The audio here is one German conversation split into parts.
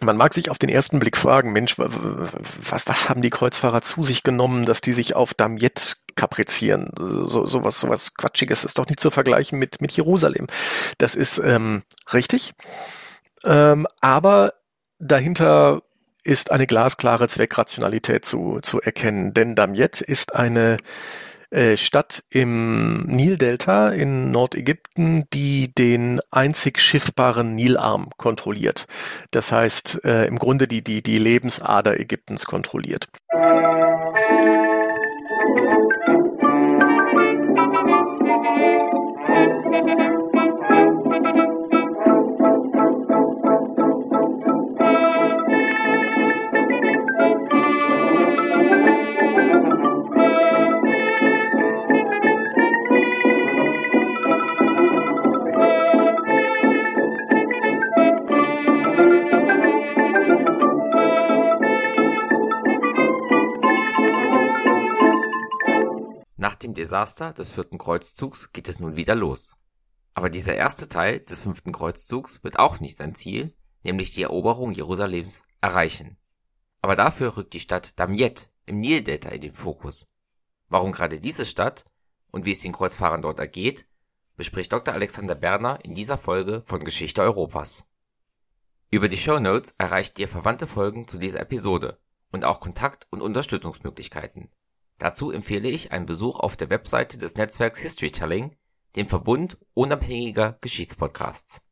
Man mag sich auf den ersten Blick fragen, Mensch, was, was haben die Kreuzfahrer zu sich genommen, dass die sich auf Damiet kaprizieren? So, sowas, sowas Quatschiges ist doch nicht zu vergleichen mit, mit Jerusalem. Das ist ähm, richtig. Ähm, aber dahinter ist eine glasklare Zweckrationalität zu, zu erkennen. Denn Damiet ist eine Stadt im Nildelta in Nordägypten, die den einzig schiffbaren Nilarm kontrolliert. Das heißt, äh, im Grunde die, die, die Lebensader Ägyptens kontrolliert. Dem Desaster des vierten Kreuzzugs geht es nun wieder los. Aber dieser erste Teil des fünften Kreuzzugs wird auch nicht sein Ziel, nämlich die Eroberung Jerusalems, erreichen. Aber dafür rückt die Stadt Damiet im Nildelta in den Fokus. Warum gerade diese Stadt und wie es den Kreuzfahrern dort ergeht, bespricht Dr. Alexander Berner in dieser Folge von Geschichte Europas. Über die Show Notes erreicht ihr verwandte Folgen zu dieser Episode und auch Kontakt- und Unterstützungsmöglichkeiten. Dazu empfehle ich einen Besuch auf der Webseite des Netzwerks Historytelling, dem Verbund unabhängiger Geschichtspodcasts.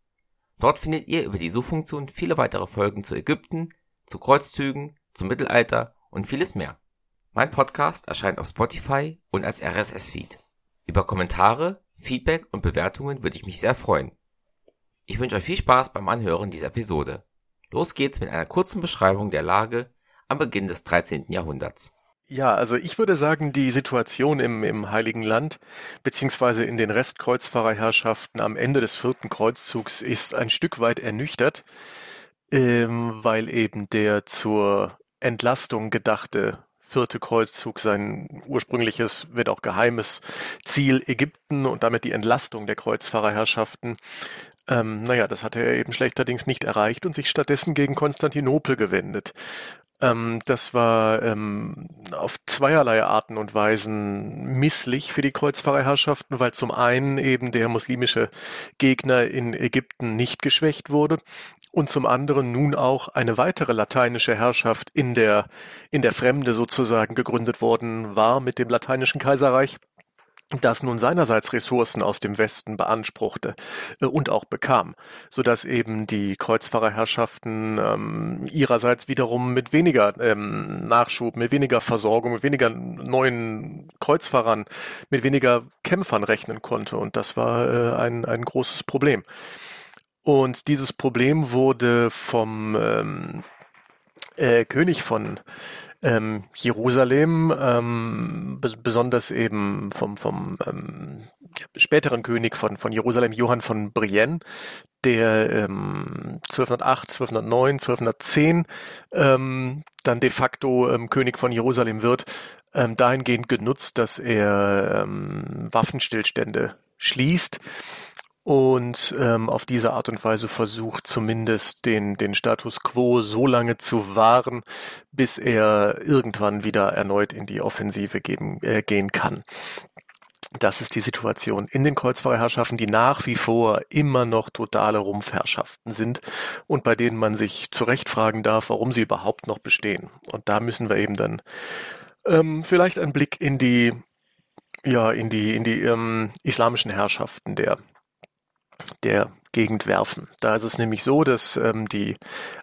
Dort findet ihr über die Suchfunktion viele weitere Folgen zu Ägypten, zu Kreuzzügen, zum Mittelalter und vieles mehr. Mein Podcast erscheint auf Spotify und als RSS-Feed. Über Kommentare, Feedback und Bewertungen würde ich mich sehr freuen. Ich wünsche euch viel Spaß beim Anhören dieser Episode. Los geht's mit einer kurzen Beschreibung der Lage am Beginn des 13. Jahrhunderts. Ja, also ich würde sagen, die Situation im, im Heiligen Land beziehungsweise in den Restkreuzfahrerherrschaften am Ende des vierten Kreuzzugs ist ein Stück weit ernüchtert, ähm, weil eben der zur Entlastung gedachte vierte Kreuzzug sein ursprüngliches, wird auch geheimes Ziel Ägypten und damit die Entlastung der Kreuzfahrerherrschaften ähm, naja, das hatte er eben schlechterdings nicht erreicht und sich stattdessen gegen Konstantinopel gewendet. Ähm, das war ähm, auf zweierlei Arten und Weisen misslich für die Kreuzfahrerherrschaften, weil zum einen eben der muslimische Gegner in Ägypten nicht geschwächt wurde und zum anderen nun auch eine weitere lateinische Herrschaft in der, in der Fremde sozusagen gegründet worden war mit dem lateinischen Kaiserreich das nun seinerseits Ressourcen aus dem Westen beanspruchte äh, und auch bekam, so dass eben die Kreuzfahrerherrschaften ähm, ihrerseits wiederum mit weniger ähm, Nachschub, mit weniger Versorgung, mit weniger neuen Kreuzfahrern, mit weniger Kämpfern rechnen konnte und das war äh, ein, ein großes Problem. Und dieses Problem wurde vom ähm, äh, König von ähm, Jerusalem, ähm, besonders eben vom, vom ähm, späteren König von, von Jerusalem, Johann von Brienne, der ähm, 1208, 1209, 1210 ähm, dann de facto ähm, König von Jerusalem wird, ähm, dahingehend genutzt, dass er ähm, Waffenstillstände schließt und ähm, auf diese Art und Weise versucht zumindest den, den Status quo so lange zu wahren, bis er irgendwann wieder erneut in die Offensive geben, äh, gehen kann. Das ist die Situation in den Kreuzfahrerherrschaften, die nach wie vor immer noch totale Rumpfherrschaften sind und bei denen man sich zu Recht fragen darf, warum sie überhaupt noch bestehen. Und da müssen wir eben dann ähm, vielleicht einen Blick in die ja in die in die ähm, islamischen Herrschaften der der Gegend werfen. Da ist es nämlich so, dass ähm, die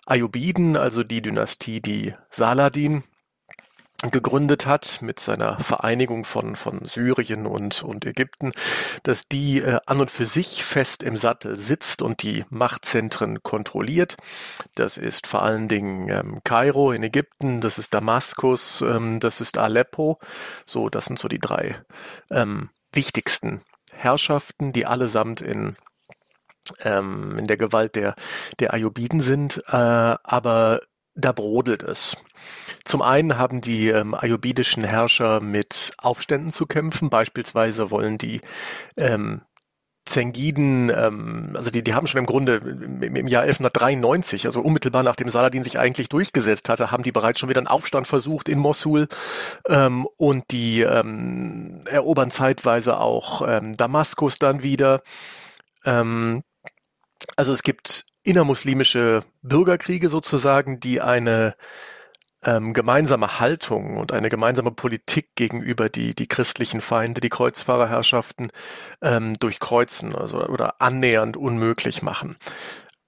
Ayyubiden, also die Dynastie, die Saladin gegründet hat mit seiner Vereinigung von, von Syrien und, und Ägypten, dass die äh, an und für sich fest im Sattel sitzt und die Machtzentren kontrolliert. Das ist vor allen Dingen ähm, Kairo in Ägypten, das ist Damaskus, ähm, das ist Aleppo. So, das sind so die drei ähm, wichtigsten Herrschaften, die allesamt in ähm, in der Gewalt der, der Ayubiden sind, äh, aber da brodelt es. Zum einen haben die ähm, ayubidischen Herrscher mit Aufständen zu kämpfen. Beispielsweise wollen die ähm, Zengiden, ähm, also die, die haben schon im Grunde im, im Jahr 1193, also unmittelbar nachdem Saladin sich eigentlich durchgesetzt hatte, haben die bereits schon wieder einen Aufstand versucht in Mosul ähm, und die ähm, erobern zeitweise auch ähm, Damaskus dann wieder. Ähm, also es gibt innermuslimische Bürgerkriege sozusagen, die eine ähm, gemeinsame Haltung und eine gemeinsame Politik gegenüber die, die christlichen Feinde, die Kreuzfahrerherrschaften ähm, durchkreuzen also, oder annähernd unmöglich machen.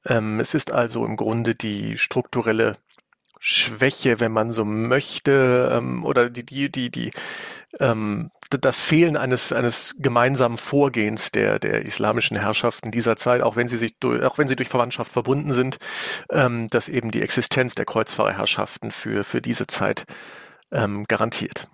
Ähm, es ist also im Grunde die strukturelle Schwäche, wenn man so möchte, ähm, oder die, die, die, die, ähm, das Fehlen eines, eines gemeinsamen Vorgehens der, der islamischen Herrschaften dieser Zeit, auch wenn sie sich durch, auch wenn sie durch Verwandtschaft verbunden sind, ähm, dass eben die Existenz der Kreuzfahrerherrschaften für, für diese Zeit ähm, garantiert.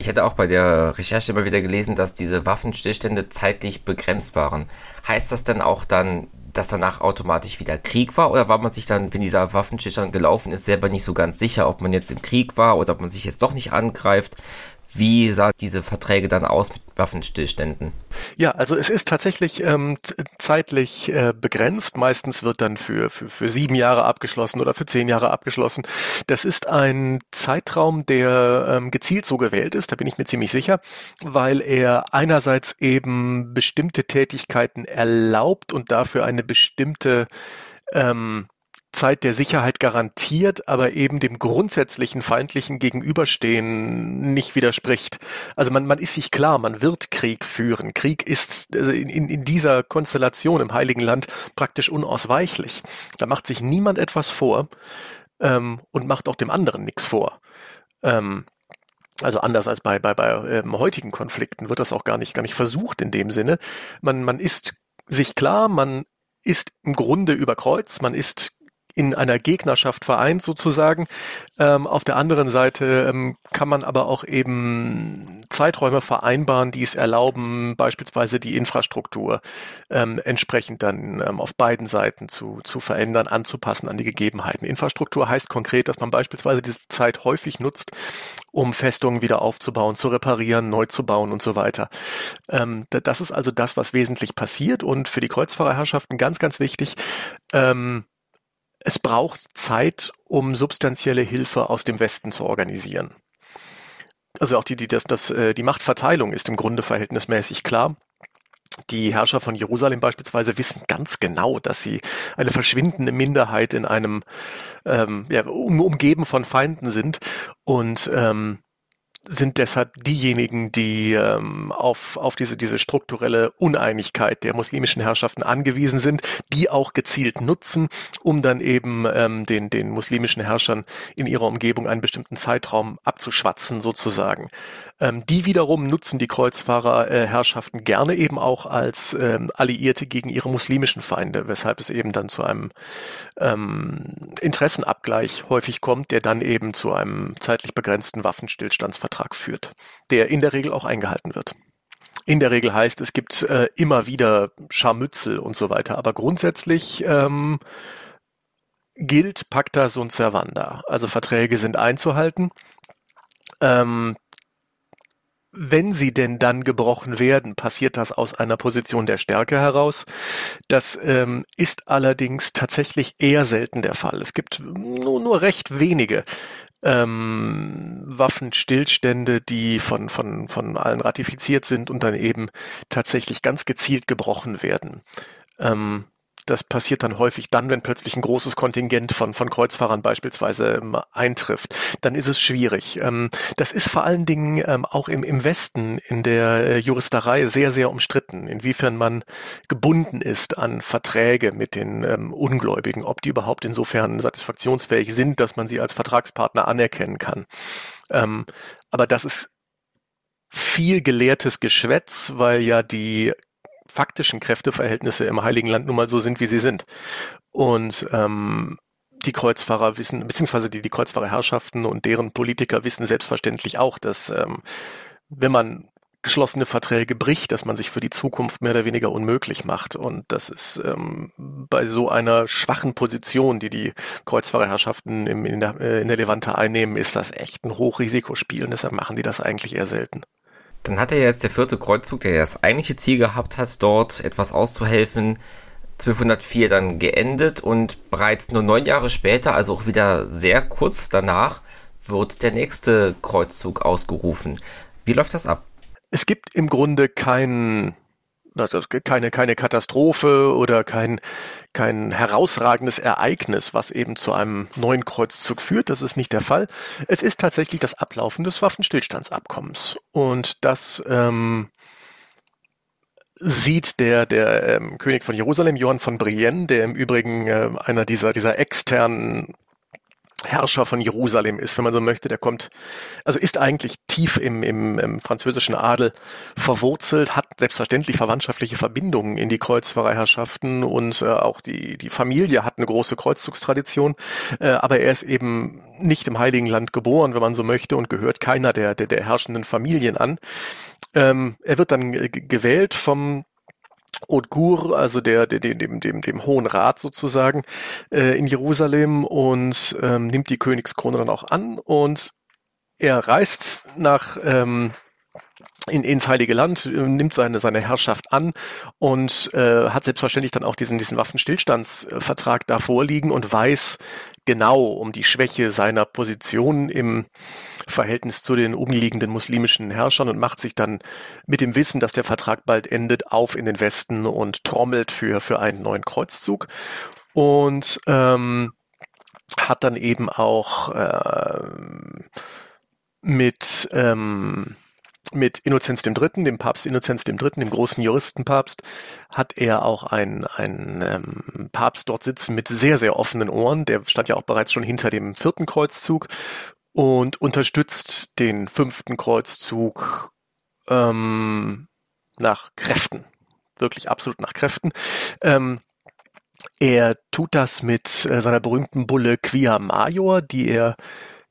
Ich hatte auch bei der Recherche immer wieder gelesen, dass diese Waffenstillstände zeitlich begrenzt waren. Heißt das denn auch dann, dass danach automatisch wieder Krieg war? Oder war man sich dann, wenn dieser Waffenstillstand gelaufen ist, selber nicht so ganz sicher, ob man jetzt im Krieg war oder ob man sich jetzt doch nicht angreift? Wie sah diese Verträge dann aus mit Waffenstillständen? Ja, also es ist tatsächlich ähm, zeitlich äh, begrenzt. Meistens wird dann für, für, für sieben Jahre abgeschlossen oder für zehn Jahre abgeschlossen. Das ist ein Zeitraum, der ähm, gezielt so gewählt ist, da bin ich mir ziemlich sicher, weil er einerseits eben bestimmte Tätigkeiten erlaubt und dafür eine bestimmte ähm, Zeit der Sicherheit garantiert, aber eben dem grundsätzlichen feindlichen Gegenüberstehen nicht widerspricht. Also man, man ist sich klar, man wird Krieg führen. Krieg ist also in, in dieser Konstellation im Heiligen Land praktisch unausweichlich. Da macht sich niemand etwas vor ähm, und macht auch dem anderen nichts vor. Ähm, also anders als bei, bei, bei ähm, heutigen Konflikten wird das auch gar nicht, gar nicht versucht in dem Sinne. Man, man ist sich klar, man ist im Grunde über Kreuz, man ist in einer Gegnerschaft vereint sozusagen. Ähm, auf der anderen Seite ähm, kann man aber auch eben Zeiträume vereinbaren, die es erlauben, beispielsweise die Infrastruktur ähm, entsprechend dann ähm, auf beiden Seiten zu, zu verändern, anzupassen an die Gegebenheiten. Infrastruktur heißt konkret, dass man beispielsweise diese Zeit häufig nutzt, um Festungen wieder aufzubauen, zu reparieren, neu zu bauen und so weiter. Ähm, das ist also das, was wesentlich passiert und für die Kreuzfahrerherrschaften ganz, ganz wichtig. Ähm, es braucht Zeit, um substanzielle Hilfe aus dem Westen zu organisieren. Also auch die, die, das, das, äh, die Machtverteilung ist im Grunde verhältnismäßig klar. Die Herrscher von Jerusalem beispielsweise wissen ganz genau, dass sie eine verschwindende Minderheit in einem ähm, ja, um, umgeben von Feinden sind und ähm, sind deshalb diejenigen, die ähm, auf, auf diese, diese strukturelle Uneinigkeit der muslimischen Herrschaften angewiesen sind, die auch gezielt nutzen, um dann eben ähm, den, den muslimischen Herrschern in ihrer Umgebung einen bestimmten Zeitraum abzuschwatzen sozusagen. Ähm, die wiederum nutzen die Kreuzfahrerherrschaften äh, gerne eben auch als ähm, Alliierte gegen ihre muslimischen Feinde, weshalb es eben dann zu einem ähm, Interessenabgleich häufig kommt, der dann eben zu einem zeitlich begrenzten Waffenstillstandsvertrag führt, der in der Regel auch eingehalten wird. In der Regel heißt, es gibt äh, immer wieder Scharmützel und so weiter, aber grundsätzlich ähm, gilt Pacta sunt servanda. Also Verträge sind einzuhalten. Ähm, wenn sie denn dann gebrochen werden, passiert das aus einer Position der Stärke heraus. Das ähm, ist allerdings tatsächlich eher selten der Fall. Es gibt nur, nur recht wenige ähm, Waffenstillstände, die von, von, von allen ratifiziert sind und dann eben tatsächlich ganz gezielt gebrochen werden. Ähm, das passiert dann häufig dann, wenn plötzlich ein großes Kontingent von, von Kreuzfahrern beispielsweise ähm, eintrifft. Dann ist es schwierig. Ähm, das ist vor allen Dingen ähm, auch im, im Westen in der äh, Juristerei sehr, sehr umstritten, inwiefern man gebunden ist an Verträge mit den Ungläubigen, ob die überhaupt insofern satisfaktionsfähig sind, dass man sie als Vertragspartner anerkennen kann. Aber das ist viel gelehrtes Geschwätz, weil ja die faktischen Kräfteverhältnisse im Heiligen Land nun mal so sind, wie sie sind. Und ähm, die Kreuzfahrer wissen, beziehungsweise die, die Kreuzfahrerherrschaften und deren Politiker wissen selbstverständlich auch, dass ähm, wenn man geschlossene Verträge bricht, dass man sich für die Zukunft mehr oder weniger unmöglich macht. Und das ist ähm, bei so einer schwachen Position, die die Kreuzfahrerherrschaften im, in, der, äh, in der Levante einnehmen, ist das echt ein Hochrisikospiel und deshalb machen die das eigentlich eher selten. Dann hat er jetzt der vierte Kreuzzug, der das eigentliche Ziel gehabt hat, dort etwas auszuhelfen, 1204 dann geendet und bereits nur neun Jahre später, also auch wieder sehr kurz danach, wird der nächste Kreuzzug ausgerufen. Wie läuft das ab? Es gibt im Grunde keinen also keine, keine Katastrophe oder kein, kein herausragendes Ereignis, was eben zu einem neuen Kreuzzug führt. Das ist nicht der Fall. Es ist tatsächlich das Ablaufen des Waffenstillstandsabkommens. Und das ähm, sieht der, der ähm, König von Jerusalem, Johann von Brienne, der im Übrigen äh, einer dieser, dieser externen Herrscher von Jerusalem ist, wenn man so möchte. Der kommt, also ist eigentlich tief im, im, im französischen Adel verwurzelt, hat selbstverständlich verwandtschaftliche Verbindungen in die Kreuzfahrerherrschaften und äh, auch die, die Familie hat eine große Kreuzzugstradition, äh, aber er ist eben nicht im Heiligen Land geboren, wenn man so möchte, und gehört keiner der, der, der herrschenden Familien an. Ähm, er wird dann gewählt vom Odgur, also der, der, dem, dem, dem Hohen Rat sozusagen, äh, in Jerusalem und ähm, nimmt die Königskrone dann auch an und er reist nach ähm, in, ins Heilige Land, äh, nimmt seine, seine Herrschaft an und äh, hat selbstverständlich dann auch diesen, diesen Waffenstillstandsvertrag da vorliegen und weiß genau um die Schwäche seiner Position im Verhältnis zu den umliegenden muslimischen Herrschern und macht sich dann mit dem Wissen, dass der Vertrag bald endet, auf in den Westen und trommelt für, für einen neuen Kreuzzug. Und ähm, hat dann eben auch äh, mit ähm, mit Innozenz III., dem Papst Innozenz III., dem großen Juristenpapst, hat er auch einen, einen ähm, Papst dort sitzen mit sehr, sehr offenen Ohren. Der stand ja auch bereits schon hinter dem vierten Kreuzzug und unterstützt den fünften Kreuzzug ähm, nach Kräften. Wirklich absolut nach Kräften. Ähm, er tut das mit äh, seiner berühmten Bulle Quia Major, die er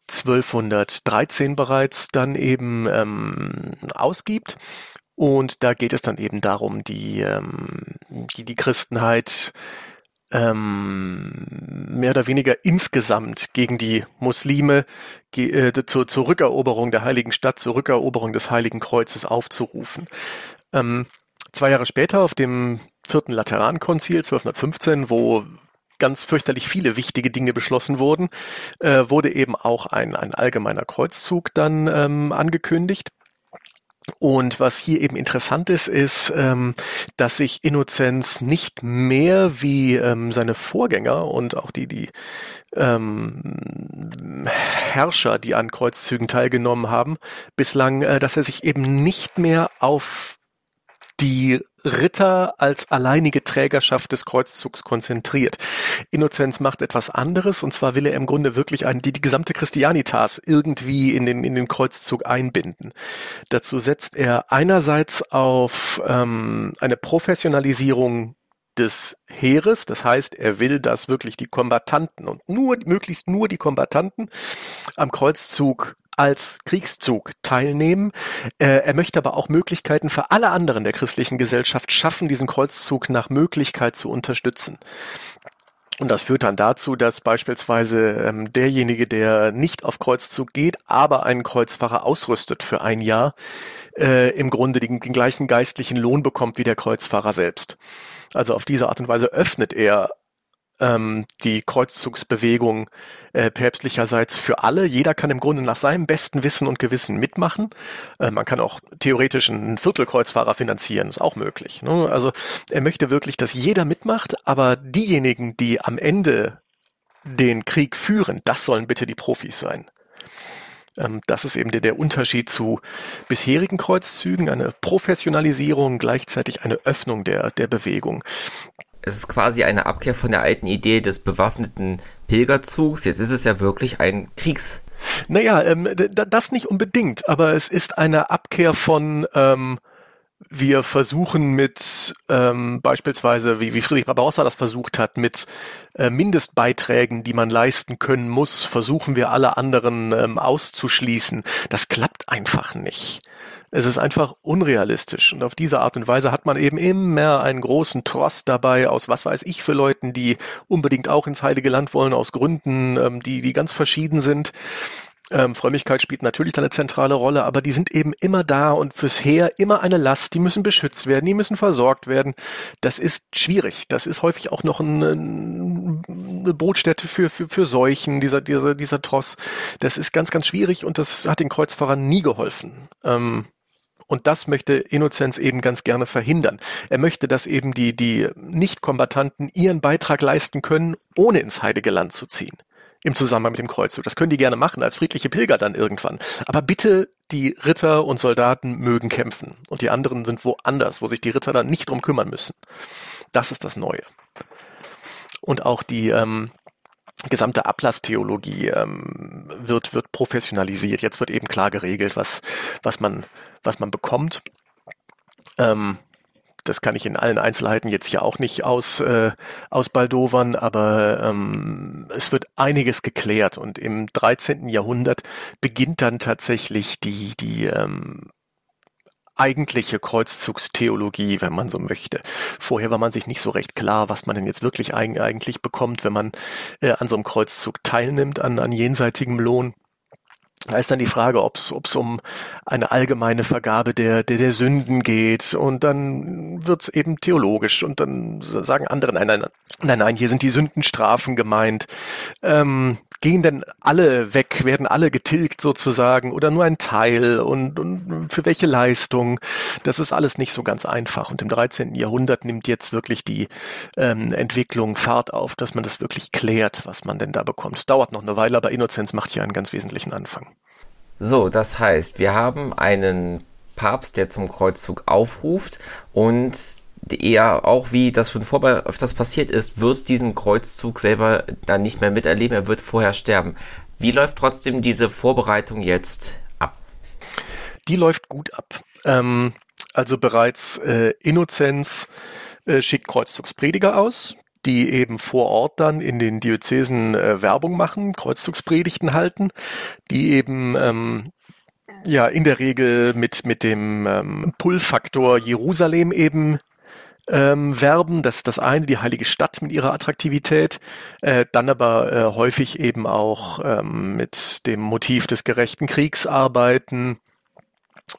1213 bereits dann eben ähm, ausgibt. Und da geht es dann eben darum, die, ähm, die, die Christenheit ähm, mehr oder weniger insgesamt gegen die Muslime äh, zur, zur Rückeroberung der Heiligen Stadt, zur Rückeroberung des Heiligen Kreuzes aufzurufen. Ähm, zwei Jahre später auf dem vierten Laterankonzil 1215, wo ganz fürchterlich viele wichtige Dinge beschlossen wurden, äh, wurde eben auch ein, ein allgemeiner Kreuzzug dann ähm, angekündigt. Und was hier eben interessant ist, ist, ähm, dass sich Innozenz nicht mehr wie ähm, seine Vorgänger und auch die, die ähm, Herrscher, die an Kreuzzügen teilgenommen haben, bislang, äh, dass er sich eben nicht mehr auf die Ritter als alleinige Trägerschaft des Kreuzzugs konzentriert. Innozenz macht etwas anderes und zwar will er im Grunde wirklich ein, die, die gesamte Christianitas irgendwie in den, in den Kreuzzug einbinden. Dazu setzt er einerseits auf ähm, eine Professionalisierung des Heeres. Das heißt, er will, dass wirklich die Kombattanten und nur, möglichst nur die Kombattanten am Kreuzzug als Kriegszug teilnehmen. Äh, er möchte aber auch Möglichkeiten für alle anderen der christlichen Gesellschaft schaffen, diesen Kreuzzug nach Möglichkeit zu unterstützen. Und das führt dann dazu, dass beispielsweise ähm, derjenige, der nicht auf Kreuzzug geht, aber einen Kreuzfahrer ausrüstet für ein Jahr, äh, im Grunde den, den gleichen geistlichen Lohn bekommt wie der Kreuzfahrer selbst. Also auf diese Art und Weise öffnet er ähm, die Kreuzzugsbewegung äh, päpstlicherseits für alle. Jeder kann im Grunde nach seinem besten Wissen und Gewissen mitmachen. Äh, man kann auch theoretisch einen Viertelkreuzfahrer finanzieren, ist auch möglich. Ne? Also er möchte wirklich, dass jeder mitmacht, aber diejenigen, die am Ende den Krieg führen, das sollen bitte die Profis sein. Ähm, das ist eben der, der Unterschied zu bisherigen Kreuzzügen, eine Professionalisierung, gleichzeitig eine Öffnung der, der Bewegung. Es ist quasi eine Abkehr von der alten Idee des bewaffneten Pilgerzugs. Jetzt ist es ja wirklich ein Kriegs. Naja, ähm, das nicht unbedingt, aber es ist eine Abkehr von ähm, wir versuchen mit ähm, beispielsweise, wie, wie Friedrich Barbarossa das versucht hat, mit äh, Mindestbeiträgen, die man leisten können muss, versuchen wir alle anderen ähm, auszuschließen. Das klappt einfach nicht. Es ist einfach unrealistisch. Und auf diese Art und Weise hat man eben immer einen großen Trost dabei aus was weiß ich für Leuten, die unbedingt auch ins Heilige Land wollen, aus Gründen, ähm, die, die ganz verschieden sind. Ähm, Frömmigkeit spielt natürlich eine zentrale Rolle, aber die sind eben immer da und fürs Heer immer eine Last. Die müssen beschützt werden, die müssen versorgt werden. Das ist schwierig. Das ist häufig auch noch ein, eine Brutstätte für, für, für Seuchen, dieser, dieser, dieser Tross. Das ist ganz, ganz schwierig und das hat den Kreuzfahrern nie geholfen. Ähm, und das möchte Innozenz eben ganz gerne verhindern. Er möchte, dass eben die, die Nicht-Kombatanten ihren Beitrag leisten können, ohne ins Heilige Land zu ziehen. Im Zusammenhang mit dem Kreuzzug. Das können die gerne machen als friedliche Pilger dann irgendwann. Aber bitte, die Ritter und Soldaten mögen kämpfen. Und die anderen sind woanders, wo sich die Ritter dann nicht drum kümmern müssen. Das ist das Neue. Und auch die, ähm, gesamte Ablasstheologie ähm, wird wird professionalisiert. Jetzt wird eben klar geregelt, was was man was man bekommt. Ähm, das kann ich in allen Einzelheiten jetzt hier auch nicht aus, äh, ausbaldowern, aber ähm, es wird einiges geklärt und im 13. Jahrhundert beginnt dann tatsächlich die, die ähm, eigentliche Kreuzzugstheologie, wenn man so möchte. Vorher war man sich nicht so recht klar, was man denn jetzt wirklich eigentlich bekommt, wenn man äh, an so einem Kreuzzug teilnimmt, an, an jenseitigem Lohn. Da ist dann die Frage, ob es um eine allgemeine Vergabe der, der, der Sünden geht. Und dann wird's eben theologisch. Und dann sagen andere, nein, nein, nein, nein, hier sind die Sündenstrafen gemeint. Ähm, gehen denn alle weg, werden alle getilgt sozusagen oder nur ein Teil und, und für welche Leistung? Das ist alles nicht so ganz einfach. Und im 13. Jahrhundert nimmt jetzt wirklich die ähm, Entwicklung Fahrt auf, dass man das wirklich klärt, was man denn da bekommt. Dauert noch eine Weile, aber Innozenz macht hier einen ganz wesentlichen Anfang. So, das heißt, wir haben einen Papst, der zum Kreuzzug aufruft und er auch, wie das schon vorher öfters passiert ist, wird diesen Kreuzzug selber dann nicht mehr miterleben, er wird vorher sterben. Wie läuft trotzdem diese Vorbereitung jetzt ab? Die läuft gut ab. Ähm, also bereits äh, Innozenz äh, schickt Kreuzzugsprediger aus, die eben vor Ort dann in den Diözesen äh, Werbung machen, Kreuzzugspredigten halten, die eben ähm, ja in der Regel mit mit dem ähm, Pull-Faktor Jerusalem eben ähm, werben. Das ist das eine, die heilige Stadt mit ihrer Attraktivität, äh, dann aber äh, häufig eben auch ähm, mit dem Motiv des gerechten Kriegs arbeiten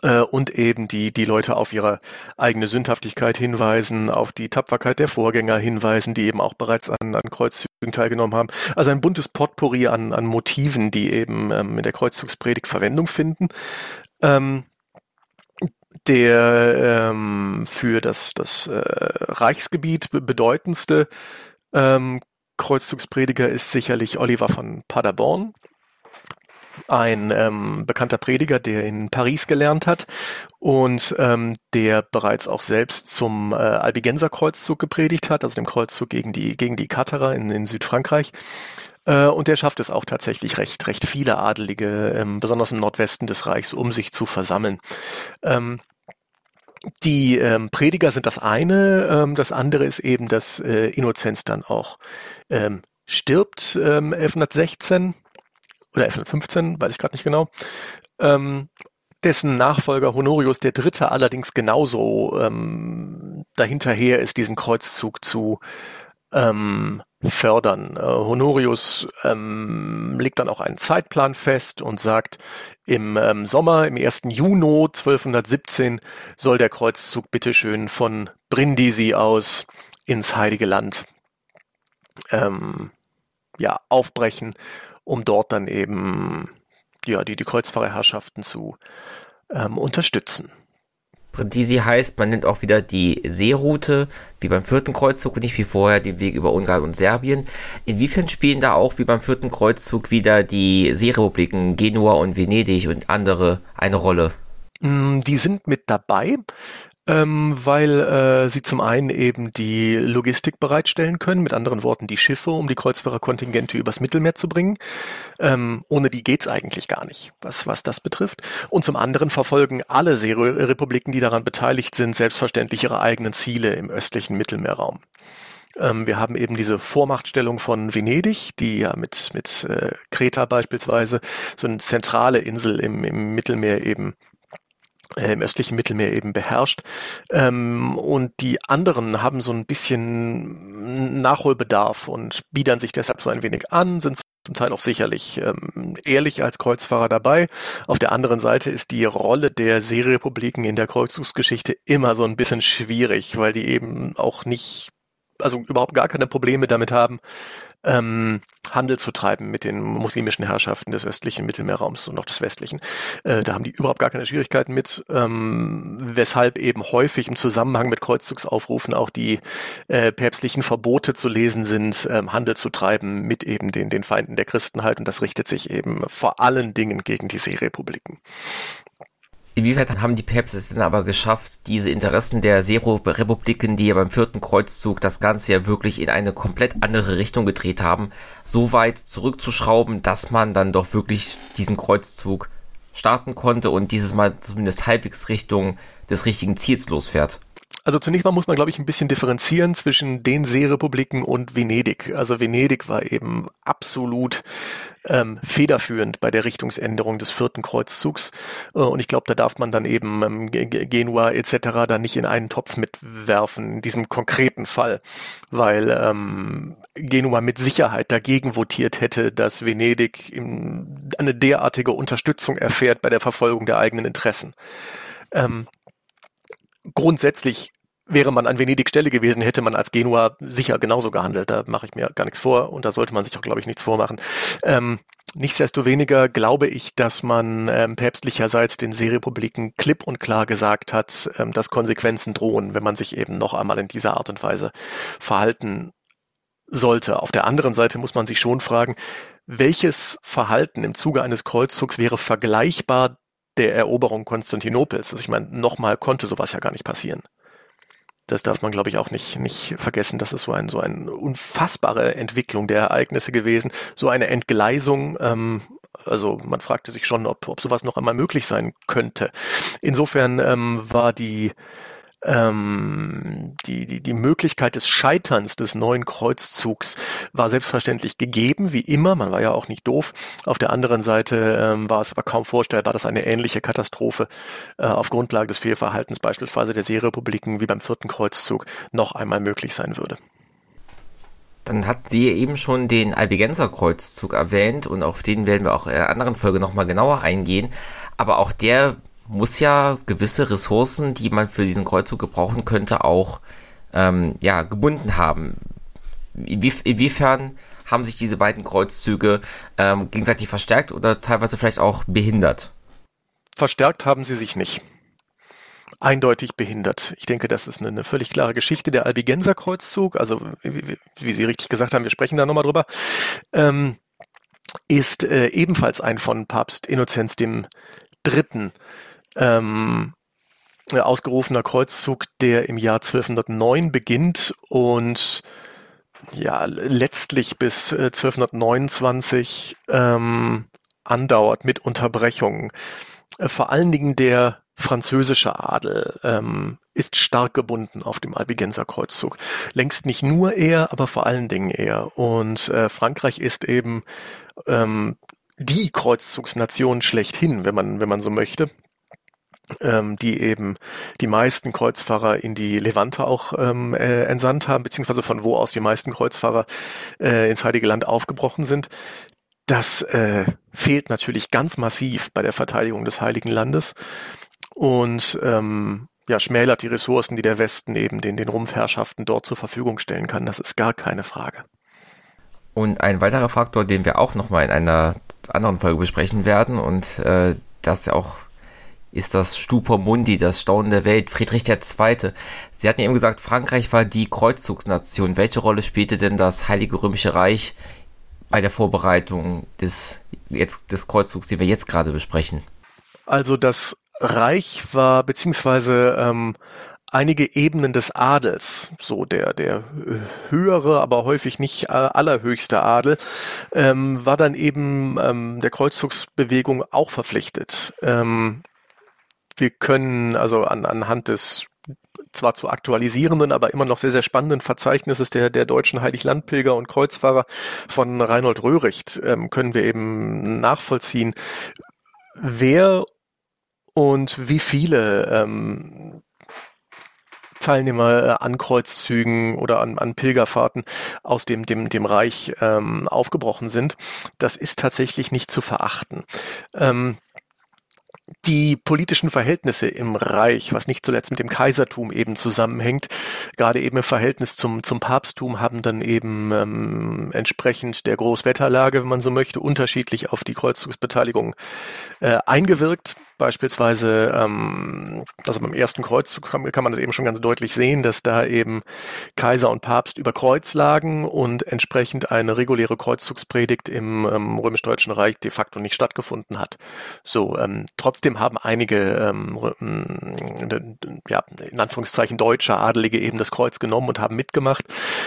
und eben die, die Leute auf ihre eigene Sündhaftigkeit hinweisen, auf die Tapferkeit der Vorgänger hinweisen, die eben auch bereits an, an Kreuzzügen teilgenommen haben. Also ein buntes Potpourri an, an Motiven, die eben ähm, in der Kreuzzugspredigt Verwendung finden. Ähm, der ähm, für das, das äh, Reichsgebiet bedeutendste ähm, Kreuzzugsprediger ist sicherlich Oliver von Paderborn, ein ähm, bekannter Prediger, der in Paris gelernt hat und ähm, der bereits auch selbst zum äh, Albigenser gepredigt hat, also dem Kreuzzug gegen die gegen die Katerer in, in Südfrankreich. Äh, und der schafft es auch tatsächlich recht recht viele Adelige, ähm, besonders im Nordwesten des Reichs, um sich zu versammeln. Ähm, die ähm, Prediger sind das eine, das andere ist eben, dass äh, Innozenz dann auch stirbt, ähm, 1116 oder 1115, weiß ich gerade nicht genau. Ähm, dessen Nachfolger Honorius der Dritte allerdings genauso ähm, dahinterher ist, diesen Kreuzzug zu ähm, fördern. Äh, Honorius ähm, legt dann auch einen Zeitplan fest und sagt, im ähm, Sommer, im 1. Juni 1217 soll der Kreuzzug bitteschön von Brindisi aus ins Heilige Land ähm, ja, aufbrechen, um dort dann eben ja, die, die Kreuzfahrerherrschaften zu ähm, unterstützen. Brindisi heißt, man nimmt auch wieder die Seeroute, wie beim vierten Kreuzzug und nicht wie vorher den Weg über Ungarn und Serbien. Inwiefern spielen da auch wie beim vierten Kreuzzug wieder die Seerepubliken Genua und Venedig und andere eine Rolle? Mm, die sind mit dabei ähm, weil äh, sie zum einen eben die Logistik bereitstellen können, mit anderen Worten die Schiffe, um die Kreuzfahrerkontingente übers Mittelmeer zu bringen. Ähm, ohne die geht's eigentlich gar nicht, was, was das betrifft. Und zum anderen verfolgen alle Seerepubliken, die daran beteiligt sind, selbstverständlich ihre eigenen Ziele im östlichen Mittelmeerraum ähm, wir haben eben diese Vormachtstellung von Venedig, die ja mit, mit äh, Kreta beispielsweise so eine zentrale Insel im, im Mittelmeer eben im östlichen Mittelmeer eben beherrscht. Ähm, und die anderen haben so ein bisschen Nachholbedarf und biedern sich deshalb so ein wenig an, sind zum Teil auch sicherlich ähm, ehrlich als Kreuzfahrer dabei. Auf der anderen Seite ist die Rolle der Seerepubliken in der Kreuzzugsgeschichte immer so ein bisschen schwierig, weil die eben auch nicht, also überhaupt gar keine Probleme damit haben, ähm, Handel zu treiben mit den muslimischen Herrschaften des östlichen Mittelmeerraums und auch des westlichen. Äh, da haben die überhaupt gar keine Schwierigkeiten mit, ähm, weshalb eben häufig im Zusammenhang mit Kreuzzugsaufrufen auch die äh, päpstlichen Verbote zu lesen sind, ähm, Handel zu treiben mit eben den, den Feinden der Christenheit und das richtet sich eben vor allen Dingen gegen die Seerepubliken. Inwieweit haben die Päpste es denn aber geschafft, diese Interessen der Seerepubliken, die ja beim vierten Kreuzzug das Ganze ja wirklich in eine komplett andere Richtung gedreht haben, so weit zurückzuschrauben, dass man dann doch wirklich diesen Kreuzzug starten konnte und dieses Mal zumindest halbwegs Richtung des richtigen Ziels losfährt? Also zunächst mal muss man, glaube ich, ein bisschen differenzieren zwischen den Seerepubliken und Venedig. Also Venedig war eben absolut ähm, federführend bei der Richtungsänderung des vierten Kreuzzugs. Äh, und ich glaube, da darf man dann eben ähm, Genua etc. da nicht in einen Topf mitwerfen, in diesem konkreten Fall, weil ähm, Genua mit Sicherheit dagegen votiert hätte, dass Venedig im, eine derartige Unterstützung erfährt bei der Verfolgung der eigenen Interessen. Ähm, grundsätzlich wäre man an Venedig Stelle gewesen, hätte man als Genua sicher genauso gehandelt. Da mache ich mir gar nichts vor und da sollte man sich auch, glaube ich, nichts vormachen. Ähm, nichtsdestoweniger glaube ich, dass man ähm, päpstlicherseits den Seerepubliken klipp und klar gesagt hat, ähm, dass Konsequenzen drohen, wenn man sich eben noch einmal in dieser Art und Weise verhalten sollte. Auf der anderen Seite muss man sich schon fragen, welches Verhalten im Zuge eines Kreuzzugs wäre vergleichbar der Eroberung Konstantinopels? Also ich meine, nochmal konnte sowas ja gar nicht passieren das darf man, glaube ich, auch nicht, nicht vergessen. Das ist so ein, so eine unfassbare Entwicklung der Ereignisse gewesen. So eine Entgleisung, ähm, also man fragte sich schon, ob, ob sowas noch einmal möglich sein könnte. Insofern ähm, war die ähm, die, die, die Möglichkeit des Scheiterns des neuen Kreuzzugs war selbstverständlich gegeben, wie immer. Man war ja auch nicht doof. Auf der anderen Seite ähm, war es aber kaum vorstellbar, dass eine ähnliche Katastrophe äh, auf Grundlage des Fehlverhaltens beispielsweise der Seerepubliken wie beim vierten Kreuzzug noch einmal möglich sein würde. Dann hat sie eben schon den Albigenser Kreuzzug erwähnt und auf den werden wir auch in einer anderen Folge nochmal genauer eingehen. Aber auch der muss ja gewisse Ressourcen, die man für diesen Kreuzzug gebrauchen könnte, auch ähm, ja, gebunden haben. Inwie inwiefern haben sich diese beiden Kreuzzüge ähm, gegenseitig verstärkt oder teilweise vielleicht auch behindert? Verstärkt haben sie sich nicht. Eindeutig behindert. Ich denke, das ist eine, eine völlig klare Geschichte. Der Albigenser Kreuzzug, also wie, wie, Sie richtig gesagt haben, wir sprechen da nochmal drüber, ähm, ist äh, ebenfalls ein von Papst Innozenz dem Dritten ähm, ausgerufener Kreuzzug, der im Jahr 1209 beginnt und ja letztlich bis äh, 1229 ähm, andauert mit Unterbrechungen. Äh, vor allen Dingen der französische Adel ähm, ist stark gebunden auf dem Albigenser Kreuzzug. Längst nicht nur er, aber vor allen Dingen er. Und äh, Frankreich ist eben ähm, die Kreuzzugsnation schlechthin, wenn man, wenn man so möchte ähm, die eben die meisten Kreuzfahrer in die Levante auch ähm, äh, entsandt haben, beziehungsweise von wo aus die meisten Kreuzfahrer äh, ins Heilige Land aufgebrochen sind. Das äh, fehlt natürlich ganz massiv bei der Verteidigung des Heiligen Landes und ähm, ja, schmälert die Ressourcen, die der Westen eben den, den Rumpfherrschaften dort zur Verfügung stellen kann. Das ist gar keine Frage. Und ein weiterer Faktor, den wir auch nochmal in einer anderen Folge besprechen werden und äh, das ja auch ist das Stupor Mundi, das Staunen der Welt, Friedrich II. Sie hatten eben gesagt, Frankreich war die Kreuzzugsnation. Welche Rolle spielte denn das Heilige Römische Reich bei der Vorbereitung des, jetzt, des Kreuzzugs, den wir jetzt gerade besprechen? Also das Reich war, beziehungsweise ähm, einige Ebenen des Adels, so der, der höhere, aber häufig nicht äh, allerhöchste Adel, ähm, war dann eben ähm, der Kreuzzugsbewegung auch verpflichtet. Ähm, wir können also an, anhand des zwar zu aktualisierenden, aber immer noch sehr, sehr spannenden Verzeichnisses der, der deutschen Heiliglandpilger und Kreuzfahrer von Reinhold Röhricht ähm, können wir eben nachvollziehen, wer und wie viele ähm, Teilnehmer äh, an Kreuzzügen oder an, an Pilgerfahrten aus dem, dem, dem Reich ähm, aufgebrochen sind. Das ist tatsächlich nicht zu verachten. Ähm, die politischen Verhältnisse im Reich, was nicht zuletzt mit dem Kaisertum eben zusammenhängt, gerade eben im Verhältnis zum, zum Papsttum, haben dann eben ähm, entsprechend der Großwetterlage, wenn man so möchte, unterschiedlich auf die Kreuzzugsbeteiligung äh, eingewirkt. Beispielsweise, ähm, also beim ersten Kreuzzug kann, kann man das eben schon ganz deutlich sehen, dass da eben Kaiser und Papst über Kreuz lagen und entsprechend eine reguläre Kreuzzugspredigt im ähm, römisch-deutschen Reich de facto nicht stattgefunden hat. So, ähm, trotzdem haben einige, ähm, ja, in Anführungszeichen deutsche Adelige eben das Kreuz genommen und haben mitgemacht,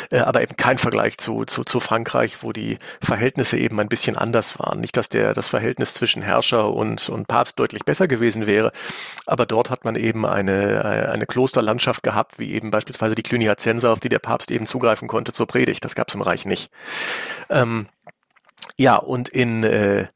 äh, aber eben kein Vergleich zu, zu, zu Frankreich, wo die Verhältnisse eben ein bisschen anders waren. Nicht, dass der, das Verhältnis zwischen Herrscher und, und Papst deutlich besser besser gewesen wäre. Aber dort hat man eben eine, eine Klosterlandschaft gehabt, wie eben beispielsweise die Cluniacenser, auf die der Papst eben zugreifen konnte zur Predigt. Das gab es im Reich nicht. Ähm, ja, und in, äh,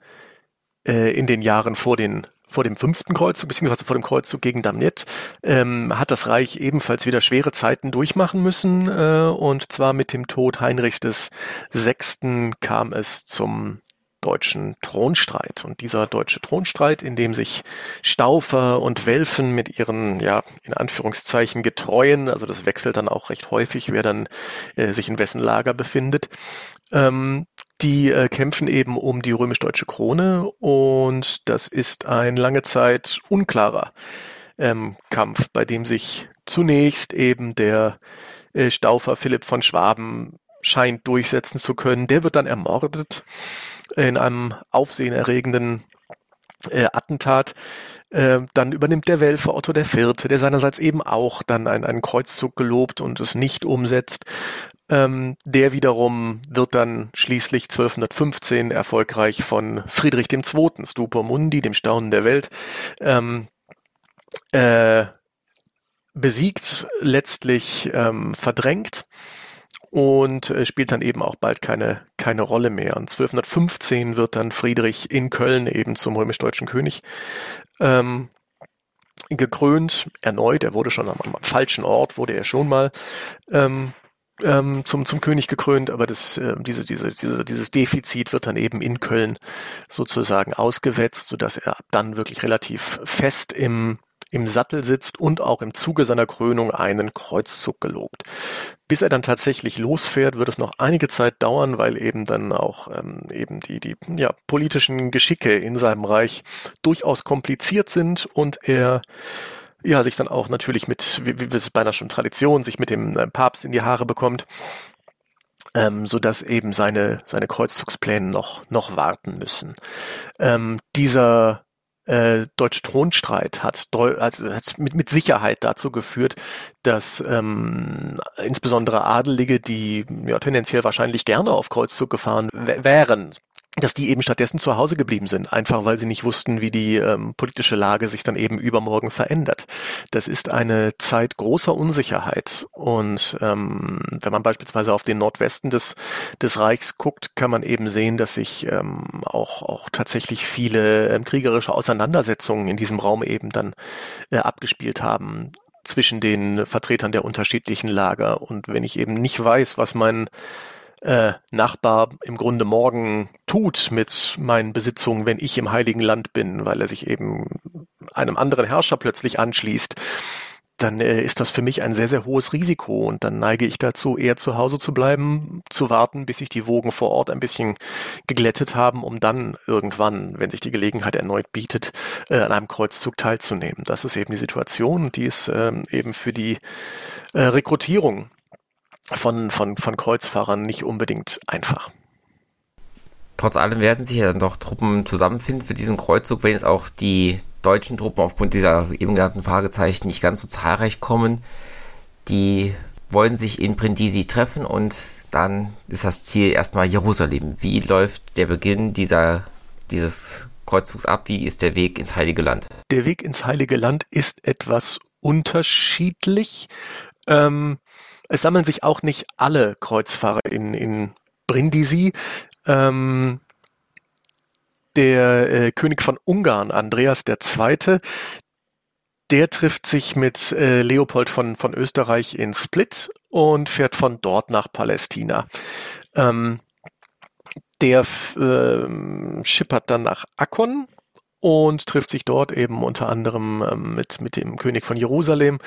äh, in den Jahren vor den vor dem fünften Kreuzzug, beziehungsweise vor dem Kreuzzug gegen Damiet, ähm, hat das Reich ebenfalls wieder schwere Zeiten durchmachen müssen. Äh, und zwar mit dem Tod Heinrichs des Sechsten kam es zum deutschen Thronstreit. Und dieser deutsche Thronstreit, in dem sich Staufer und Welfen mit ihren, ja, in Anführungszeichen Getreuen, also das wechselt dann auch recht häufig, wer dann äh, sich in wessen Lager befindet, ähm, die äh, kämpfen eben um die römisch-deutsche Krone und das ist ein lange Zeit unklarer ähm, Kampf, bei dem sich zunächst eben der äh, Staufer Philipp von Schwaben scheint durchsetzen zu können. Der wird dann ermordet in einem aufsehenerregenden äh, Attentat. Äh, dann übernimmt der Welfer Otto Vierte, der seinerseits eben auch dann einen, einen Kreuzzug gelobt und es nicht umsetzt. Ähm, der wiederum wird dann schließlich 1215 erfolgreich von Friedrich II., Stupor Mundi, dem Staunen der Welt, ähm, äh, besiegt, letztlich ähm, verdrängt und äh, spielt dann eben auch bald keine, keine Rolle mehr. Und 1215 wird dann Friedrich in Köln eben zum römisch-deutschen König ähm, gekrönt, erneut. Er wurde schon am, am, falschen Ort, wurde er schon mal ähm, ähm, zum, zum König gekrönt, aber das, äh, diese, diese, diese, dieses Defizit wird dann eben in Köln sozusagen ausgewetzt, sodass er dann wirklich relativ fest im im Sattel sitzt und auch im Zuge seiner Krönung einen Kreuzzug gelobt. Bis er dann tatsächlich losfährt, wird es noch einige Zeit dauern, weil eben dann auch ähm, eben die, die ja, politischen Geschicke in seinem Reich durchaus kompliziert sind und er ja sich dann auch natürlich mit, wie, wie es beinahe schon Tradition, sich mit dem äh, Papst in die Haare bekommt ähm, so eben seine seine Kreuzzugspläne noch noch warten müssen. Ähm, dieser äh, deutsche Thronstreit hat, also hat mit, mit Sicherheit dazu geführt, dass ähm, insbesondere Adelige, die ja, tendenziell wahrscheinlich gerne auf Kreuzzug gefahren wären, dass die eben stattdessen zu Hause geblieben sind, einfach weil sie nicht wussten, wie die ähm, politische Lage sich dann eben übermorgen verändert. Das ist eine Zeit großer Unsicherheit. Und ähm, wenn man beispielsweise auf den Nordwesten des, des Reichs guckt, kann man eben sehen, dass sich ähm, auch, auch tatsächlich viele ähm, kriegerische Auseinandersetzungen in diesem Raum eben dann äh, abgespielt haben zwischen den Vertretern der unterschiedlichen Lager. Und wenn ich eben nicht weiß, was mein äh, Nachbar im Grunde morgen tut mit meinen Besitzungen, wenn ich im Heiligen Land bin, weil er sich eben einem anderen Herrscher plötzlich anschließt, dann äh, ist das für mich ein sehr, sehr hohes Risiko und dann neige ich dazu, eher zu Hause zu bleiben, zu warten, bis sich die Wogen vor Ort ein bisschen geglättet haben, um dann irgendwann, wenn sich die Gelegenheit erneut bietet, äh, an einem Kreuzzug teilzunehmen. Das ist eben die Situation, die ist äh, eben für die äh, Rekrutierung von, von, von Kreuzfahrern nicht unbedingt einfach. Trotz allem werden sich ja dann doch Truppen zusammenfinden für diesen Kreuzzug, wenn jetzt auch die deutschen Truppen aufgrund dieser eben genannten Fragezeichen nicht ganz so zahlreich kommen. Die wollen sich in Brindisi treffen und dann ist das Ziel erstmal Jerusalem. Wie läuft der Beginn dieser, dieses Kreuzzugs ab? Wie ist der Weg ins Heilige Land? Der Weg ins Heilige Land ist etwas unterschiedlich. Ähm, es sammeln sich auch nicht alle Kreuzfahrer in, in Brindisi. Ähm, der äh, König von Ungarn, Andreas II., der trifft sich mit äh, Leopold von, von Österreich in Split und fährt von dort nach Palästina. Ähm, der äh, schippert dann nach Akkon und trifft sich dort eben unter anderem ähm, mit, mit dem König von Jerusalem.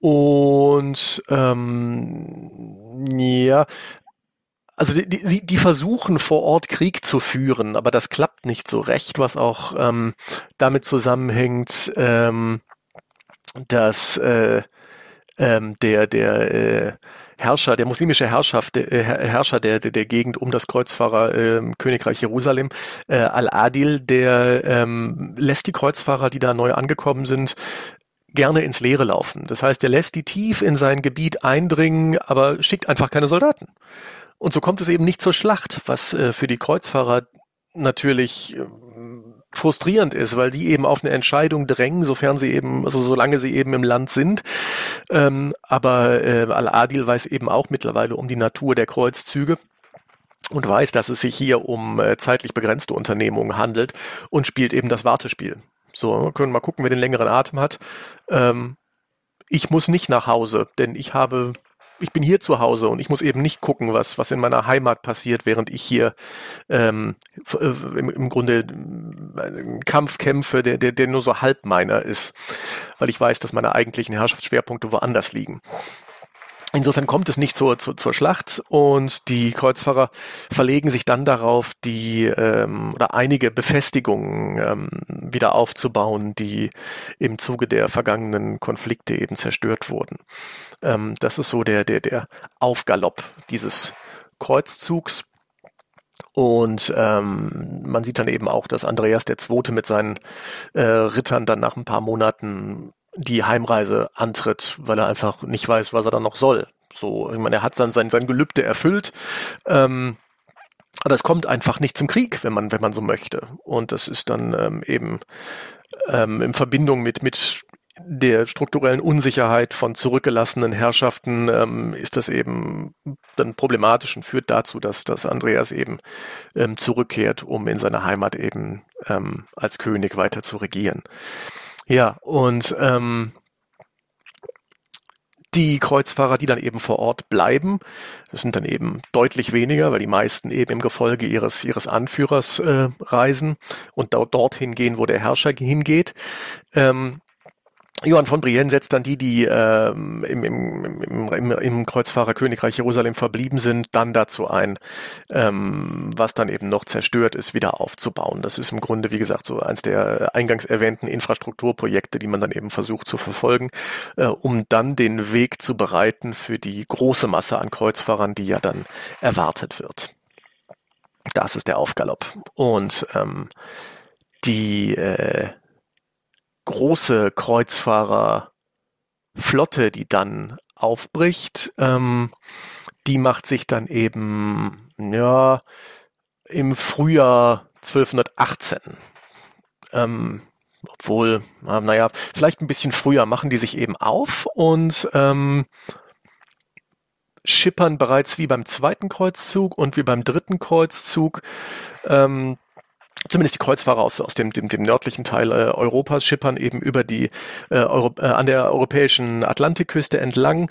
Und ähm, ja, also die, die, die versuchen vor Ort Krieg zu führen, aber das klappt nicht so recht, was auch ähm, damit zusammenhängt, ähm, dass äh, ähm, der der äh, Herrscher, der muslimische Herrschaft, äh, Herrscher der, der, der Gegend um das Kreuzfahrer äh, Königreich Jerusalem, äh, Al-Adil, der ähm, lässt die Kreuzfahrer, die da neu angekommen sind, gerne ins Leere laufen. Das heißt, er lässt die tief in sein Gebiet eindringen, aber schickt einfach keine Soldaten. Und so kommt es eben nicht zur Schlacht, was äh, für die Kreuzfahrer natürlich äh, frustrierend ist, weil die eben auf eine Entscheidung drängen, sofern sie eben, also solange sie eben im Land sind. Ähm, aber äh, Al-Adil weiß eben auch mittlerweile um die Natur der Kreuzzüge und weiß, dass es sich hier um äh, zeitlich begrenzte Unternehmungen handelt und spielt eben das Wartespiel. So, können wir mal gucken, wer den längeren Atem hat. Ähm, ich muss nicht nach Hause, denn ich habe ich bin hier zu Hause und ich muss eben nicht gucken, was, was in meiner Heimat passiert, während ich hier ähm, äh, im, im Grunde äh, einen Kampf kämpfe, der, der, der nur so halb meiner ist, weil ich weiß, dass meine eigentlichen Herrschaftsschwerpunkte woanders liegen. Insofern kommt es nicht zur, zur, zur Schlacht und die Kreuzfahrer verlegen sich dann darauf, die ähm, oder einige Befestigungen ähm, wieder aufzubauen, die im Zuge der vergangenen Konflikte eben zerstört wurden. Ähm, das ist so der, der, der Aufgalopp dieses Kreuzzugs. Und ähm, man sieht dann eben auch, dass Andreas der Zweite mit seinen äh, Rittern dann nach ein paar Monaten die Heimreise antritt, weil er einfach nicht weiß, was er dann noch soll. So, ich meine, er hat dann sein, sein Gelübde erfüllt. Ähm, aber es kommt einfach nicht zum Krieg, wenn man, wenn man so möchte. Und das ist dann ähm, eben ähm, in Verbindung mit, mit der strukturellen Unsicherheit von zurückgelassenen Herrschaften ähm, ist das eben dann problematisch und führt dazu, dass, dass Andreas eben ähm, zurückkehrt, um in seiner Heimat eben ähm, als König weiter zu regieren. Ja, und ähm, die Kreuzfahrer, die dann eben vor Ort bleiben, das sind dann eben deutlich weniger, weil die meisten eben im Gefolge ihres, ihres Anführers äh, reisen und dort dorthin gehen, wo der Herrscher hingeht. Ähm, Johann von Brienne setzt dann die, die ähm, im, im, im, im, Kreuzfahrerkönigreich Jerusalem verblieben sind, dann dazu ein, ähm, was dann eben noch zerstört ist, wieder aufzubauen. Das ist im Grunde, wie gesagt, so eins der eingangs erwähnten Infrastrukturprojekte, die man dann eben versucht zu verfolgen, äh, um dann den Weg zu bereiten für die große Masse an Kreuzfahrern, die ja dann erwartet wird. Das ist der Aufgalopp. Und ähm, die äh, große Kreuzfahrerflotte, die dann aufbricht, ähm, die macht sich dann eben, ja, im Frühjahr 1218. Ähm, obwohl, naja, vielleicht ein bisschen früher machen die sich eben auf und ähm, schippern bereits wie beim zweiten Kreuzzug und wie beim dritten Kreuzzug ähm, zumindest die Kreuzfahrer aus, aus dem, dem, dem nördlichen Teil äh, Europas schippern eben über die äh, Euro, äh, an der europäischen Atlantikküste entlang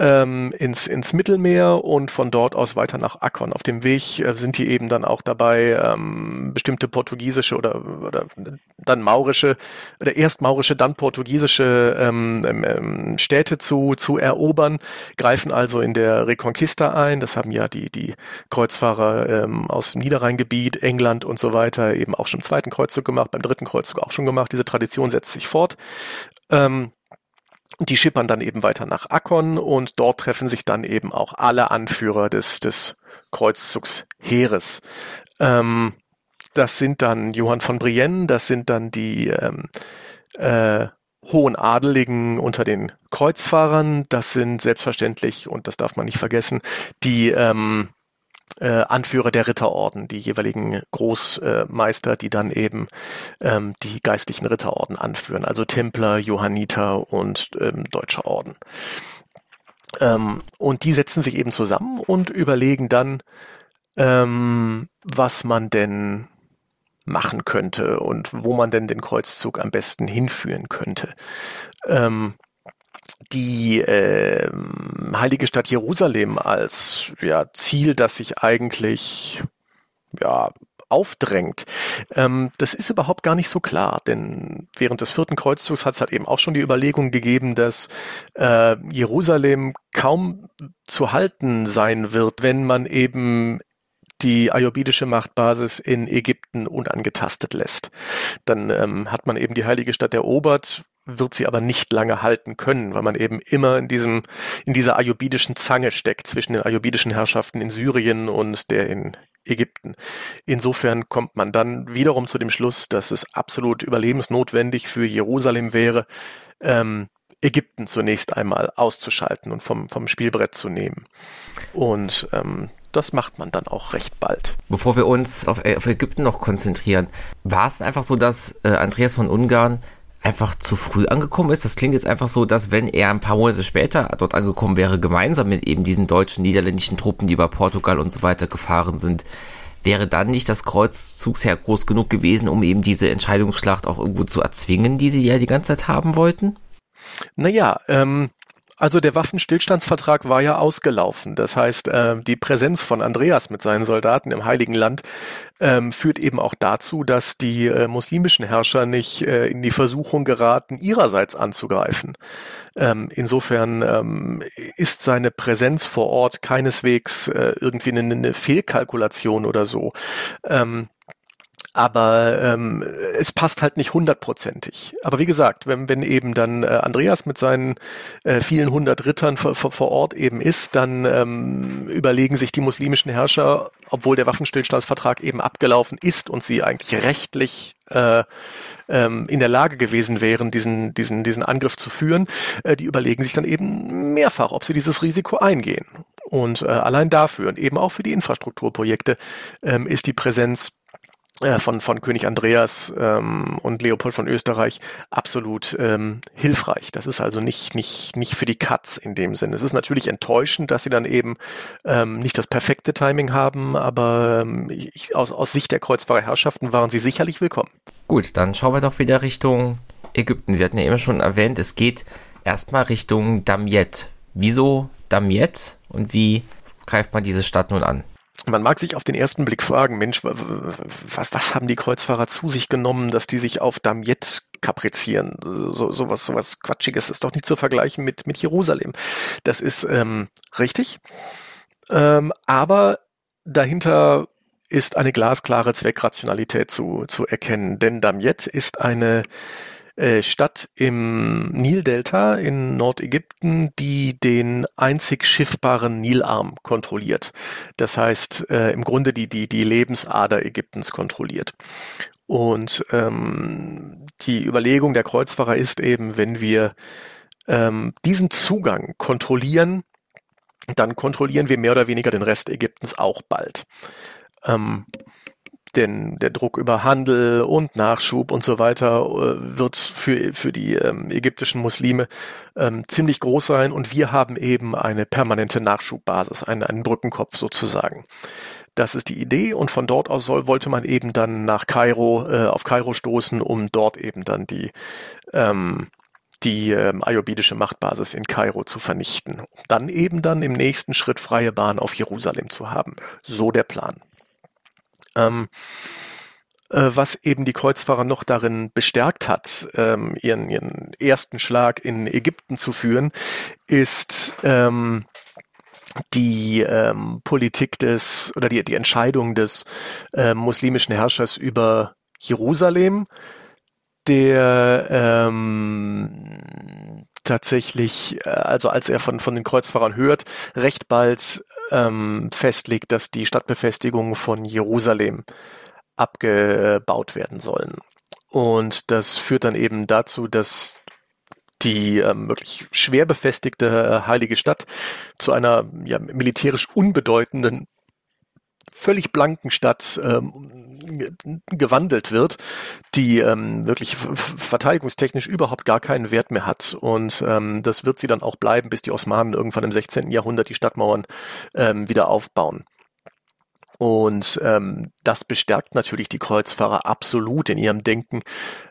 ähm, ins, ins Mittelmeer und von dort aus weiter nach Akkon. Auf dem Weg äh, sind die eben dann auch dabei, ähm, bestimmte portugiesische oder, oder dann maurische oder erst maurische, dann portugiesische ähm, ähm, ähm, Städte zu, zu erobern, greifen also in der Reconquista ein. Das haben ja die, die Kreuzfahrer ähm, aus dem Niederrheingebiet, England und so weiter eben auch schon im zweiten Kreuzzug gemacht, beim dritten Kreuzzug auch schon gemacht. Diese Tradition setzt sich fort. Ähm, die schippern dann eben weiter nach Akkon und dort treffen sich dann eben auch alle Anführer des, des Kreuzzugsheeres. Ähm, das sind dann Johann von Brienne, das sind dann die ähm, äh, hohen Adeligen unter den Kreuzfahrern, das sind selbstverständlich, und das darf man nicht vergessen, die ähm, äh, Anführer der Ritterorden, die jeweiligen Großmeister, die dann eben ähm, die geistlichen Ritterorden anführen, also Templer, Johanniter und ähm, Deutscher Orden. Ähm, und die setzen sich eben zusammen und überlegen dann, ähm, was man denn machen könnte und wo man denn den Kreuzzug am besten hinführen könnte. Ähm, die äh, heilige Stadt Jerusalem als ja, Ziel, das sich eigentlich ja, aufdrängt. Ähm, das ist überhaupt gar nicht so klar, denn während des vierten Kreuzzugs hat es halt eben auch schon die Überlegung gegeben, dass äh, Jerusalem kaum zu halten sein wird, wenn man eben die ayubidische Machtbasis in Ägypten unangetastet lässt. Dann ähm, hat man eben die heilige Stadt erobert, wird sie aber nicht lange halten können, weil man eben immer in diesem, in dieser ayubidischen Zange steckt zwischen den ayubidischen Herrschaften in Syrien und der in Ägypten. Insofern kommt man dann wiederum zu dem Schluss, dass es absolut überlebensnotwendig für Jerusalem wäre, ähm, Ägypten zunächst einmal auszuschalten und vom, vom Spielbrett zu nehmen. Und ähm, das macht man dann auch recht bald. Bevor wir uns auf, Ägypten noch konzentrieren, war es einfach so, dass äh, Andreas von Ungarn einfach zu früh angekommen ist. Das klingt jetzt einfach so, dass wenn er ein paar Monate später dort angekommen wäre, gemeinsam mit eben diesen deutschen, niederländischen Truppen, die über Portugal und so weiter gefahren sind, wäre dann nicht das Kreuzzugsheer groß genug gewesen, um eben diese Entscheidungsschlacht auch irgendwo zu erzwingen, die sie ja die ganze Zeit haben wollten? Naja, ähm, also der Waffenstillstandsvertrag war ja ausgelaufen. Das heißt, äh, die Präsenz von Andreas mit seinen Soldaten im Heiligen Land ähm, führt eben auch dazu, dass die äh, muslimischen Herrscher nicht äh, in die Versuchung geraten, ihrerseits anzugreifen. Ähm, insofern ähm, ist seine Präsenz vor Ort keineswegs äh, irgendwie eine, eine Fehlkalkulation oder so. Ähm, aber ähm, es passt halt nicht hundertprozentig. Aber wie gesagt, wenn, wenn eben dann äh, Andreas mit seinen äh, vielen hundert Rittern vor, vor, Ort eben ist, dann ähm, überlegen sich die muslimischen Herrscher, obwohl der Waffenstillstandsvertrag eben abgelaufen ist und sie eigentlich rechtlich äh, ähm, in der Lage gewesen wären, diesen, diesen, diesen Angriff zu führen, äh, die überlegen sich dann eben mehrfach, ob sie dieses Risiko eingehen. Und äh, allein dafür und eben auch für die Infrastrukturprojekte ähm, ist die Präsenz von, von König Andreas ähm, und Leopold von Österreich absolut ähm, hilfreich. Das ist also nicht, nicht, nicht für die Katz in dem Sinne. Es ist natürlich enttäuschend, dass sie dann eben ähm, nicht das perfekte Timing haben, aber ähm, ich, aus, aus Sicht der Kreuzfahrerherrschaften waren sie sicherlich willkommen. Gut, dann schauen wir doch wieder Richtung Ägypten. Sie hatten ja immer schon erwähnt, es geht erstmal Richtung Damiet. Wieso Damiet und wie greift man diese Stadt nun an? Man mag sich auf den ersten Blick fragen, Mensch, was, was haben die Kreuzfahrer zu sich genommen, dass die sich auf Damiet kaprizieren? So, sowas, sowas Quatschiges ist doch nicht zu vergleichen mit, mit Jerusalem. Das ist ähm, richtig. Ähm, aber dahinter ist eine glasklare Zweckrationalität zu, zu erkennen. Denn Damiet ist eine Stadt im Nildelta in Nordägypten, die den einzig schiffbaren Nilarm kontrolliert. Das heißt, äh, im Grunde die, die, die Lebensader Ägyptens kontrolliert. Und ähm, die Überlegung der Kreuzfahrer ist eben, wenn wir ähm, diesen Zugang kontrollieren, dann kontrollieren wir mehr oder weniger den Rest Ägyptens auch bald. Ähm, denn der Druck über Handel und Nachschub und so weiter äh, wird für, für die ähm, ägyptischen Muslime ähm, ziemlich groß sein und wir haben eben eine permanente Nachschubbasis, einen, einen Brückenkopf sozusagen. Das ist die Idee und von dort aus soll, wollte man eben dann nach Kairo, äh, auf Kairo stoßen, um dort eben dann die, ähm, die ähm, ayubidische Machtbasis in Kairo zu vernichten. Dann eben dann im nächsten Schritt freie Bahn auf Jerusalem zu haben. So der Plan. Ähm, äh, was eben die Kreuzfahrer noch darin bestärkt hat, ähm, ihren, ihren ersten Schlag in Ägypten zu führen, ist ähm, die ähm, Politik des oder die, die Entscheidung des äh, muslimischen Herrschers über Jerusalem, der ähm, tatsächlich, äh, also als er von, von den Kreuzfahrern hört, recht bald ähm, festlegt, dass die Stadtbefestigungen von Jerusalem abgebaut werden sollen. Und das führt dann eben dazu, dass die ähm, wirklich schwer befestigte äh, heilige Stadt zu einer ja, militärisch unbedeutenden völlig blanken Stadt ähm, gewandelt wird, die ähm, wirklich verteidigungstechnisch überhaupt gar keinen Wert mehr hat. Und ähm, das wird sie dann auch bleiben, bis die Osmanen irgendwann im 16. Jahrhundert die Stadtmauern ähm, wieder aufbauen. Und ähm, das bestärkt natürlich die Kreuzfahrer absolut in ihrem Denken,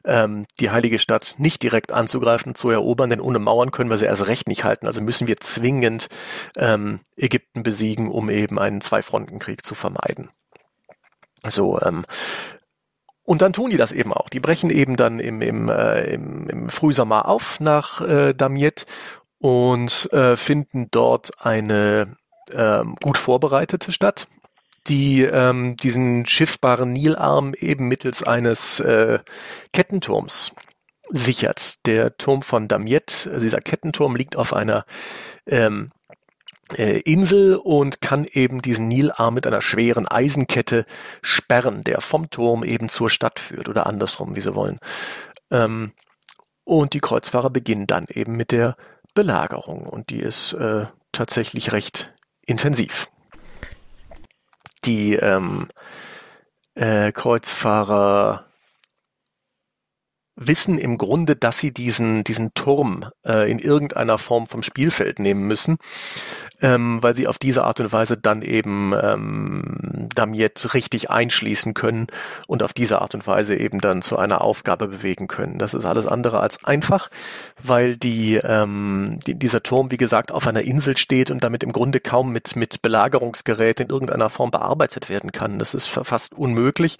ähm, die heilige Stadt nicht direkt anzugreifen, zu erobern, denn ohne Mauern können wir sie erst recht nicht halten. Also müssen wir zwingend ähm, Ägypten besiegen, um eben einen Zweifrontenkrieg zu vermeiden. So, ähm, und dann tun die das eben auch. Die brechen eben dann im, im, äh, im, im Frühsommer auf nach äh, Damiet und äh, finden dort eine ähm, gut vorbereitete Stadt, die ähm, diesen schiffbaren Nilarm eben mittels eines äh, Kettenturms sichert. Der Turm von Damiet, also dieser Kettenturm liegt auf einer ähm, äh, Insel und kann eben diesen Nilarm mit einer schweren Eisenkette sperren, der vom Turm eben zur Stadt führt oder andersrum, wie sie wollen. Ähm, und die Kreuzfahrer beginnen dann eben mit der Belagerung und die ist äh, tatsächlich recht intensiv die ähm, äh, Kreuzfahrer wissen im Grunde, dass sie diesen, diesen Turm äh, in irgendeiner Form vom Spielfeld nehmen müssen ähm, weil sie auf diese Art und Weise dann eben ähm, Damiet richtig einschließen können und auf diese Art und Weise eben dann zu einer Aufgabe bewegen können. Das ist alles andere als einfach, weil die, ähm, die, dieser Turm, wie gesagt, auf einer Insel steht und damit im Grunde kaum mit, mit Belagerungsgerät in irgendeiner Form bearbeitet werden kann. Das ist fast unmöglich.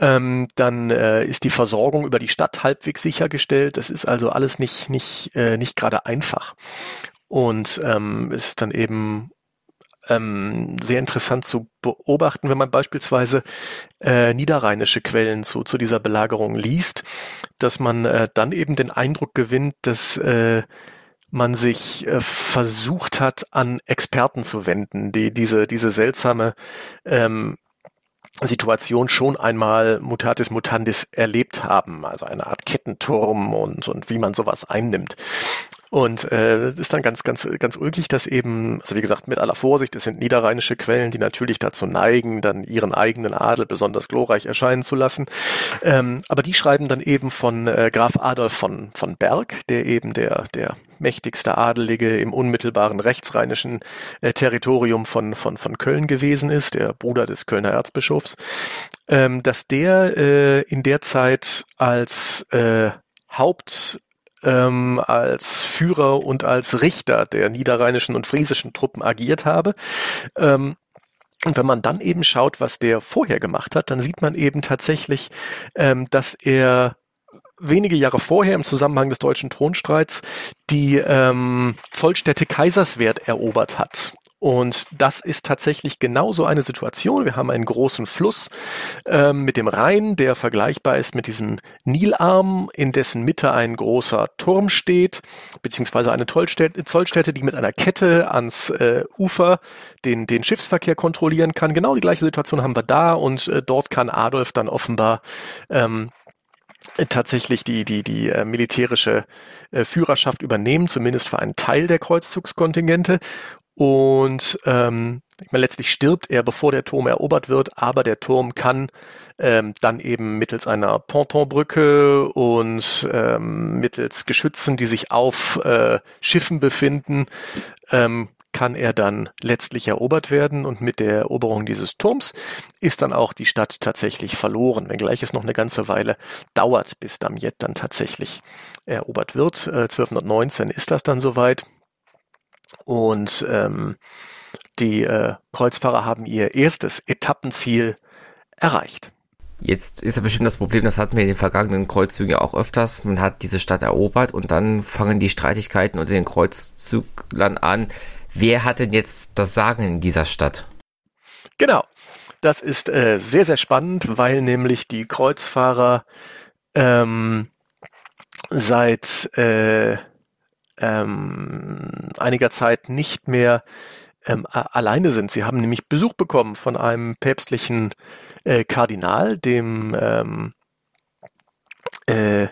Ähm, dann äh, ist die Versorgung über die Stadt halbwegs sichergestellt. Das ist also alles nicht, nicht, äh, nicht gerade einfach. Und ähm, es ist dann eben ähm, sehr interessant zu beobachten, wenn man beispielsweise äh, niederrheinische Quellen zu, zu dieser Belagerung liest, dass man äh, dann eben den Eindruck gewinnt, dass äh, man sich äh, versucht hat, an Experten zu wenden, die diese, diese seltsame ähm, Situation schon einmal mutatis mutandis erlebt haben, also eine Art Kettenturm und, und wie man sowas einnimmt. Und äh, es ist dann ganz, ganz, ganz ulkig, dass eben, also wie gesagt, mit aller Vorsicht, es sind niederrheinische Quellen, die natürlich dazu neigen, dann ihren eigenen Adel besonders glorreich erscheinen zu lassen. Ähm, aber die schreiben dann eben von äh, Graf Adolf von, von Berg, der eben der, der mächtigste Adelige im unmittelbaren rechtsrheinischen äh, Territorium von, von, von Köln gewesen ist, der Bruder des Kölner Erzbischofs, ähm, dass der äh, in der Zeit als äh, Haupt ähm, als Führer und als Richter der niederrheinischen und friesischen Truppen agiert habe. Ähm, und wenn man dann eben schaut, was der vorher gemacht hat, dann sieht man eben tatsächlich, ähm, dass er wenige Jahre vorher im Zusammenhang des deutschen Thronstreits die ähm, Zollstätte Kaiserswerth erobert hat. Und das ist tatsächlich genauso eine Situation. Wir haben einen großen Fluss ähm, mit dem Rhein, der vergleichbar ist mit diesem Nilarm, in dessen Mitte ein großer Turm steht, beziehungsweise eine Zollstätte, Zollstätte die mit einer Kette ans äh, Ufer den, den Schiffsverkehr kontrollieren kann. Genau die gleiche Situation haben wir da und äh, dort kann Adolf dann offenbar ähm, tatsächlich die, die, die äh, militärische äh, Führerschaft übernehmen, zumindest für einen Teil der Kreuzzugskontingente. Und ähm, ich meine, letztlich stirbt er, bevor der Turm erobert wird, aber der Turm kann ähm, dann eben mittels einer Pontonbrücke und ähm, mittels Geschützen, die sich auf äh, Schiffen befinden, ähm, kann er dann letztlich erobert werden und mit der Eroberung dieses Turms ist dann auch die Stadt tatsächlich verloren, wenngleich es noch eine ganze Weile dauert, bis Damiet dann tatsächlich erobert wird. Äh, 1219 ist das dann soweit. Und ähm, die äh, Kreuzfahrer haben ihr erstes Etappenziel erreicht. Jetzt ist ja bestimmt das Problem, das hatten wir in den vergangenen Kreuzzügen ja auch öfters. Man hat diese Stadt erobert und dann fangen die Streitigkeiten unter den Kreuzzüglern an. Wer hat denn jetzt das Sagen in dieser Stadt? Genau. Das ist äh, sehr, sehr spannend, weil nämlich die Kreuzfahrer ähm, seit äh, ähm, einiger Zeit nicht mehr ähm, alleine sind. Sie haben nämlich Besuch bekommen von einem päpstlichen äh, Kardinal, dem ähm, äh,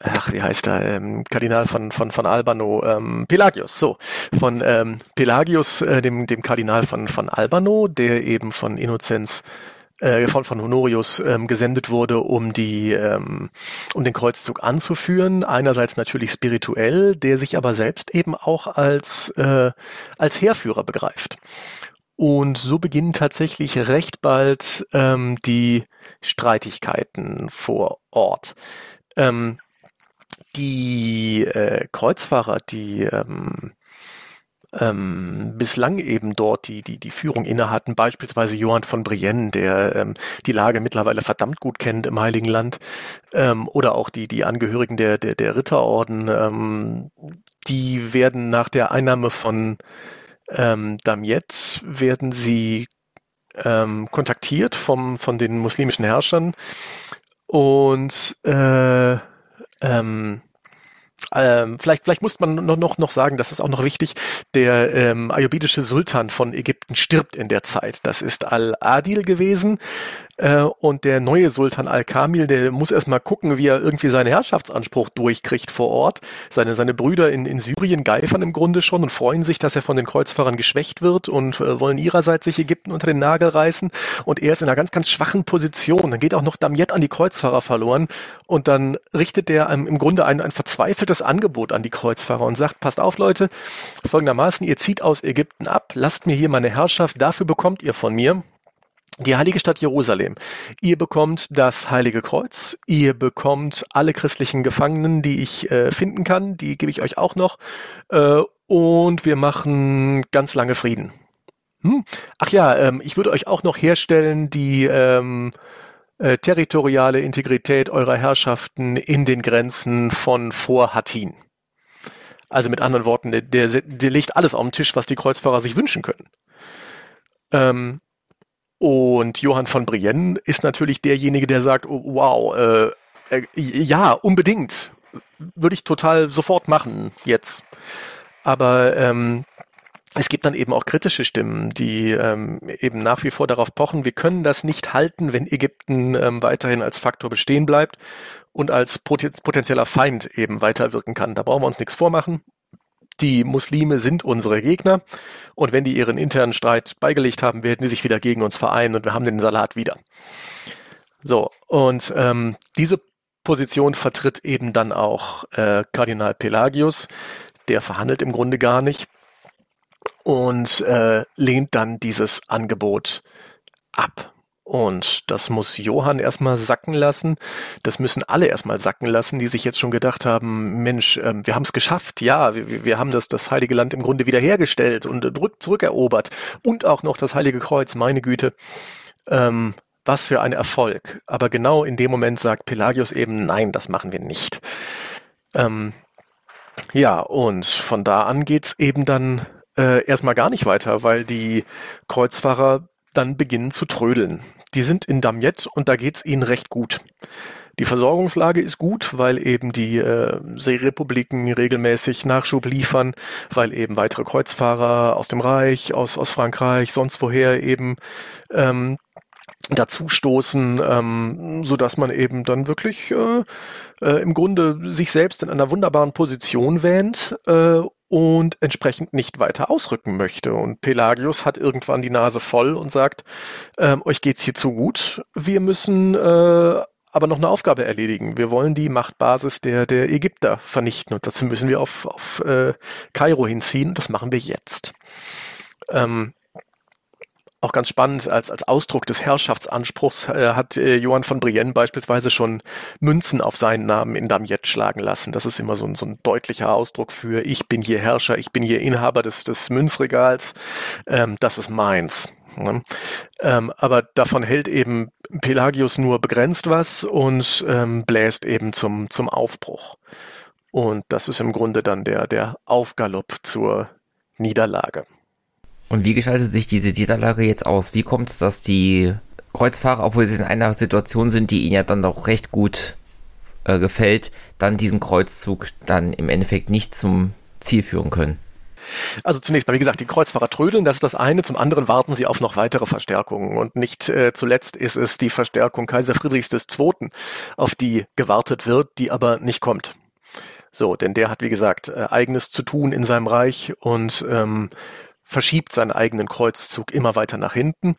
ach, wie heißt er, ähm, Kardinal von, von, von Albano, ähm, Pelagius, so, von ähm, Pelagius, äh, dem, dem Kardinal von, von Albano, der eben von Innozenz äh, von, von Honorius ähm, gesendet wurde, um die, ähm, um den Kreuzzug anzuführen. Einerseits natürlich spirituell, der sich aber selbst eben auch als, äh, als Heerführer begreift. Und so beginnen tatsächlich recht bald ähm, die Streitigkeiten vor Ort. Ähm, die äh, Kreuzfahrer, die ähm, ähm, bislang eben dort die, die, die Führung inne hatten, beispielsweise Johann von Brienne, der ähm, die Lage mittlerweile verdammt gut kennt im Heiligen Land, ähm, oder auch die, die Angehörigen der, der, der Ritterorden, ähm, die werden nach der Einnahme von ähm, Damiet, werden sie ähm, kontaktiert vom, von den muslimischen Herrschern. Und äh, ähm, ähm, vielleicht, vielleicht muss man noch, noch, noch sagen, das ist auch noch wichtig, der ähm, ayubidische Sultan von Ägypten stirbt in der Zeit. Das ist Al-Adil gewesen. Äh, und der neue Sultan Al-Kamil, der muss erstmal gucken, wie er irgendwie seinen Herrschaftsanspruch durchkriegt vor Ort. Seine, seine Brüder in, in Syrien geifern im Grunde schon und freuen sich, dass er von den Kreuzfahrern geschwächt wird und äh, wollen ihrerseits sich Ägypten unter den Nagel reißen. Und er ist in einer ganz, ganz schwachen Position. Dann geht auch noch Damiet an die Kreuzfahrer verloren. Und dann richtet der im Grunde ein, ein verzweifeltes Angebot an die Kreuzfahrer und sagt, passt auf Leute, folgendermaßen, ihr zieht aus Ägypten ab, lasst mir hier meine Herrschaft, dafür bekommt ihr von mir die heilige Stadt Jerusalem. Ihr bekommt das Heilige Kreuz, ihr bekommt alle christlichen Gefangenen, die ich äh, finden kann, die gebe ich euch auch noch. Äh, und wir machen ganz lange Frieden. Hm? Ach ja, ähm, ich würde euch auch noch herstellen die ähm, äh, territoriale Integrität eurer Herrschaften in den Grenzen von vor Hattin. Also mit anderen Worten, der, der, der legt alles auf den Tisch, was die Kreuzfahrer sich wünschen können. Ähm, und Johann von Brienne ist natürlich derjenige, der sagt, oh, wow, äh, äh, ja, unbedingt. Würde ich total sofort machen jetzt. Aber ähm, es gibt dann eben auch kritische Stimmen, die ähm, eben nach wie vor darauf pochen, wir können das nicht halten, wenn Ägypten ähm, weiterhin als Faktor bestehen bleibt und als potenzieller Feind eben weiterwirken kann. Da brauchen wir uns nichts vormachen die Muslime sind unsere Gegner und wenn die ihren internen Streit beigelegt haben, werden die sich wieder gegen uns vereinen und wir haben den Salat wieder. So, und ähm, diese Position vertritt eben dann auch äh, Kardinal Pelagius, der verhandelt im Grunde gar nicht und äh, lehnt dann dieses Angebot ab. Und das muss Johann erstmal sacken lassen. Das müssen alle erstmal sacken lassen, die sich jetzt schon gedacht haben, Mensch, ähm, wir haben es geschafft. Ja, wir, wir, haben das, das Heilige Land im Grunde wiederhergestellt und äh, zurückerobert. Und auch noch das Heilige Kreuz, meine Güte. Ähm, was für ein Erfolg. Aber genau in dem Moment sagt Pelagius eben, nein, das machen wir nicht. Ähm, ja, und von da an geht's eben dann äh, erstmal gar nicht weiter, weil die Kreuzfahrer dann beginnen zu trödeln. Die sind in Damiette und da geht's ihnen recht gut. Die Versorgungslage ist gut, weil eben die äh, Seerepubliken regelmäßig Nachschub liefern, weil eben weitere Kreuzfahrer aus dem Reich, aus, aus Frankreich, sonst woher eben ähm, dazustoßen, ähm, so dass man eben dann wirklich äh, äh, im Grunde sich selbst in einer wunderbaren Position wähnt äh, und entsprechend nicht weiter ausrücken möchte. Und Pelagius hat irgendwann die Nase voll und sagt, ähm, euch geht's hier zu gut, wir müssen äh, aber noch eine Aufgabe erledigen. Wir wollen die Machtbasis der, der Ägypter vernichten und dazu müssen wir auf, auf äh, Kairo hinziehen und das machen wir jetzt. Ähm, auch ganz spannend, als, als Ausdruck des Herrschaftsanspruchs äh, hat äh, Johann von Brienne beispielsweise schon Münzen auf seinen Namen in Damiette schlagen lassen. Das ist immer so ein, so ein deutlicher Ausdruck für ich bin hier Herrscher, ich bin hier Inhaber des, des Münzregals, ähm, das ist meins. Ne? Ähm, aber davon hält eben Pelagius nur begrenzt was und ähm, bläst eben zum, zum Aufbruch. Und das ist im Grunde dann der, der Aufgalopp zur Niederlage. Und wie gestaltet sich diese Niederlage jetzt aus? Wie kommt es, dass die Kreuzfahrer, obwohl sie in einer Situation sind, die ihnen ja dann doch recht gut äh, gefällt, dann diesen Kreuzzug dann im Endeffekt nicht zum Ziel führen können? Also zunächst mal, wie gesagt, die Kreuzfahrer trödeln, das ist das eine. Zum anderen warten sie auf noch weitere Verstärkungen. Und nicht äh, zuletzt ist es die Verstärkung Kaiser Friedrichs II., auf die gewartet wird, die aber nicht kommt. So, denn der hat, wie gesagt, äh, eigenes zu tun in seinem Reich und ähm, verschiebt seinen eigenen Kreuzzug immer weiter nach hinten,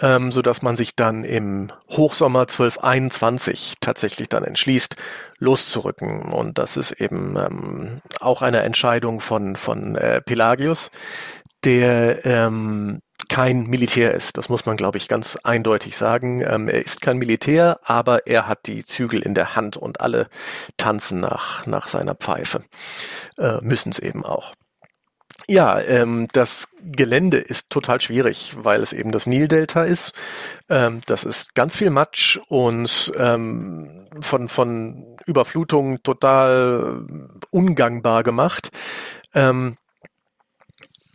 ähm, so dass man sich dann im Hochsommer 1221 tatsächlich dann entschließt, loszurücken. Und das ist eben ähm, auch eine Entscheidung von, von äh, Pelagius, der ähm, kein Militär ist. Das muss man, glaube ich, ganz eindeutig sagen. Ähm, er ist kein Militär, aber er hat die Zügel in der Hand und alle tanzen nach, nach seiner Pfeife. Äh, Müssen es eben auch. Ja, ähm, das Gelände ist total schwierig, weil es eben das Nildelta ist. Ähm, das ist ganz viel Matsch und ähm, von, von Überflutungen total ungangbar gemacht. Ähm,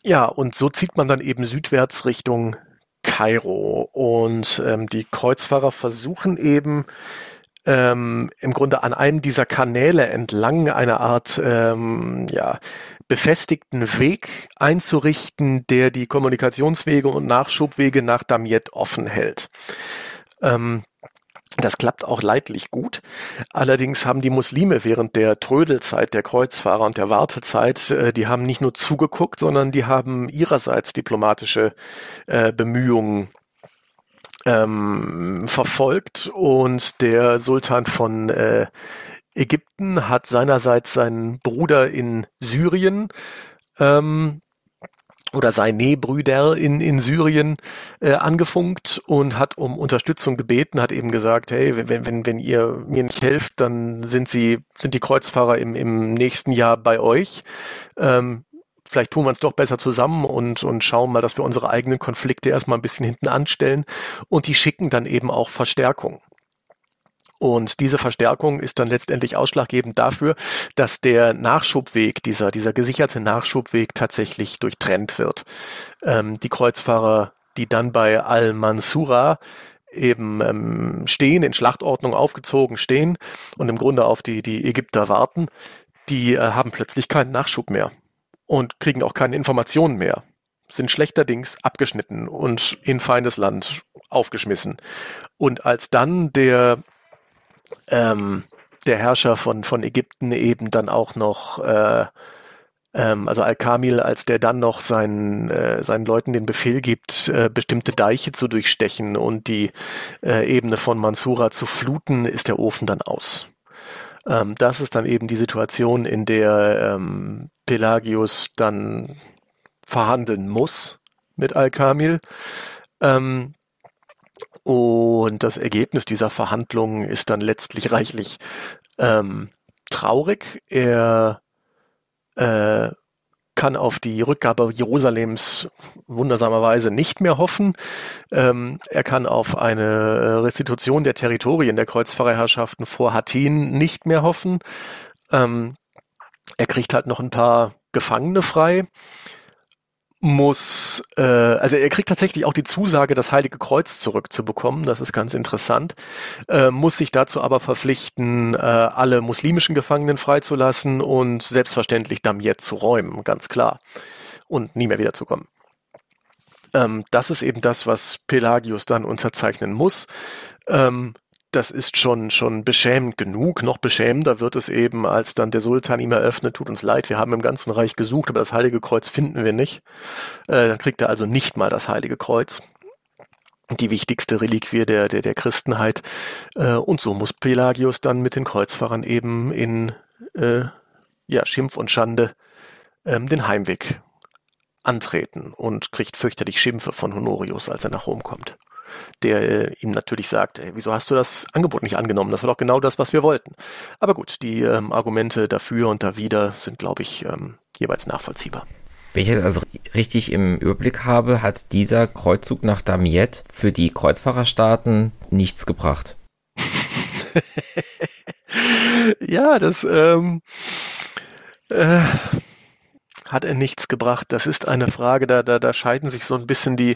ja, und so zieht man dann eben südwärts Richtung Kairo. Und ähm, die Kreuzfahrer versuchen eben ähm, im Grunde an einem dieser Kanäle entlang eine Art ähm, ja, befestigten Weg einzurichten, der die Kommunikationswege und Nachschubwege nach Damiette offen hält. Ähm, das klappt auch leidlich gut. Allerdings haben die Muslime während der Trödelzeit der Kreuzfahrer und der Wartezeit, äh, die haben nicht nur zugeguckt, sondern die haben ihrerseits diplomatische äh, Bemühungen ähm, verfolgt und der Sultan von äh, Ägypten hat seinerseits seinen Bruder in Syrien ähm, oder seine Brüder in, in Syrien äh, angefunkt und hat um Unterstützung gebeten, hat eben gesagt, hey, wenn, wenn, wenn ihr mir nicht helft, dann sind sie, sind die Kreuzfahrer im, im nächsten Jahr bei euch. Ähm, vielleicht tun wir es doch besser zusammen und, und schauen mal, dass wir unsere eigenen Konflikte erstmal ein bisschen hinten anstellen. Und die schicken dann eben auch Verstärkung. Und diese Verstärkung ist dann letztendlich ausschlaggebend dafür, dass der Nachschubweg, dieser, dieser gesicherte Nachschubweg tatsächlich durchtrennt wird. Ähm, die Kreuzfahrer, die dann bei Al-Mansura eben ähm, stehen, in Schlachtordnung aufgezogen stehen und im Grunde auf die, die Ägypter warten, die äh, haben plötzlich keinen Nachschub mehr und kriegen auch keine Informationen mehr, sind schlechterdings abgeschnitten und in Feindesland aufgeschmissen. Und als dann der ähm, der Herrscher von, von Ägypten eben dann auch noch, äh, ähm, also Al-Kamil, als der dann noch seinen, äh, seinen Leuten den Befehl gibt, äh, bestimmte Deiche zu durchstechen und die äh, Ebene von Mansura zu fluten, ist der Ofen dann aus. Ähm, das ist dann eben die Situation, in der ähm, Pelagius dann verhandeln muss mit Al-Kamil. Ähm, und das Ergebnis dieser Verhandlungen ist dann letztlich reichlich ähm, traurig. Er äh, kann auf die Rückgabe Jerusalems wundersamerweise nicht mehr hoffen. Ähm, er kann auf eine Restitution der Territorien der Kreuzfahrerherrschaften vor Hattin nicht mehr hoffen. Ähm, er kriegt halt noch ein paar Gefangene frei muss, äh, also er kriegt tatsächlich auch die Zusage, das Heilige Kreuz zurückzubekommen, das ist ganz interessant, äh, muss sich dazu aber verpflichten, äh, alle muslimischen Gefangenen freizulassen und selbstverständlich Damiet zu räumen, ganz klar, und nie mehr wiederzukommen. Ähm, das ist eben das, was Pelagius dann unterzeichnen muss. Ähm, das ist schon, schon beschämend genug. Noch beschämender wird es eben, als dann der Sultan ihm eröffnet, tut uns leid, wir haben im ganzen Reich gesucht, aber das Heilige Kreuz finden wir nicht. Äh, dann kriegt er also nicht mal das Heilige Kreuz. Die wichtigste Reliquie der, der, der Christenheit. Äh, und so muss Pelagius dann mit den Kreuzfahrern eben in äh, ja, Schimpf und Schande ähm, den Heimweg antreten und kriegt fürchterlich Schimpfe von Honorius, als er nach Rom kommt der äh, ihm natürlich sagt, ey, wieso hast du das Angebot nicht angenommen? Das war doch genau das, was wir wollten. Aber gut, die ähm, Argumente dafür und dawider sind, glaube ich, ähm, jeweils nachvollziehbar. Wenn ich das also richtig im Überblick habe, hat dieser Kreuzzug nach Damiette für die Kreuzfahrerstaaten nichts gebracht. ja, das ähm, äh, hat er nichts gebracht. Das ist eine Frage, da, da, da scheiden sich so ein bisschen die,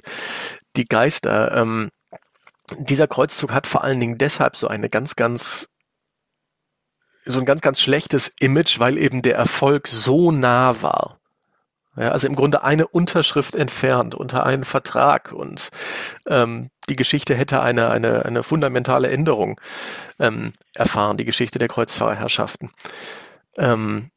die Geister. Ähm, dieser Kreuzzug hat vor allen Dingen deshalb so eine ganz, ganz so ein ganz, ganz schlechtes Image, weil eben der Erfolg so nah war. Ja, also im Grunde eine Unterschrift entfernt unter einen Vertrag und ähm, die Geschichte hätte eine, eine, eine fundamentale Änderung ähm, erfahren, die Geschichte der Kreuzfahrerherrschaften. Ähm,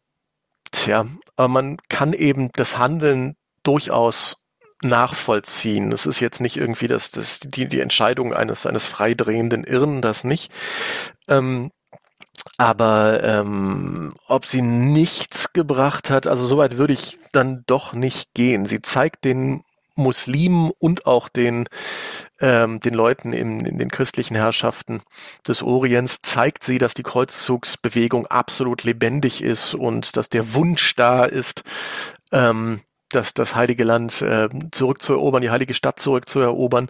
tja, aber man kann eben das Handeln durchaus nachvollziehen. Es ist jetzt nicht irgendwie das, das, die, die Entscheidung eines, eines freidrehenden Irren, das nicht. Ähm, aber ähm, ob sie nichts gebracht hat, also soweit würde ich dann doch nicht gehen. Sie zeigt den Muslimen und auch den, ähm, den Leuten in, in den christlichen Herrschaften des Orients zeigt sie, dass die Kreuzzugsbewegung absolut lebendig ist und dass der Wunsch da ist, ähm, das, das heilige Land äh, zurückzuerobern, die heilige Stadt zurückzuerobern,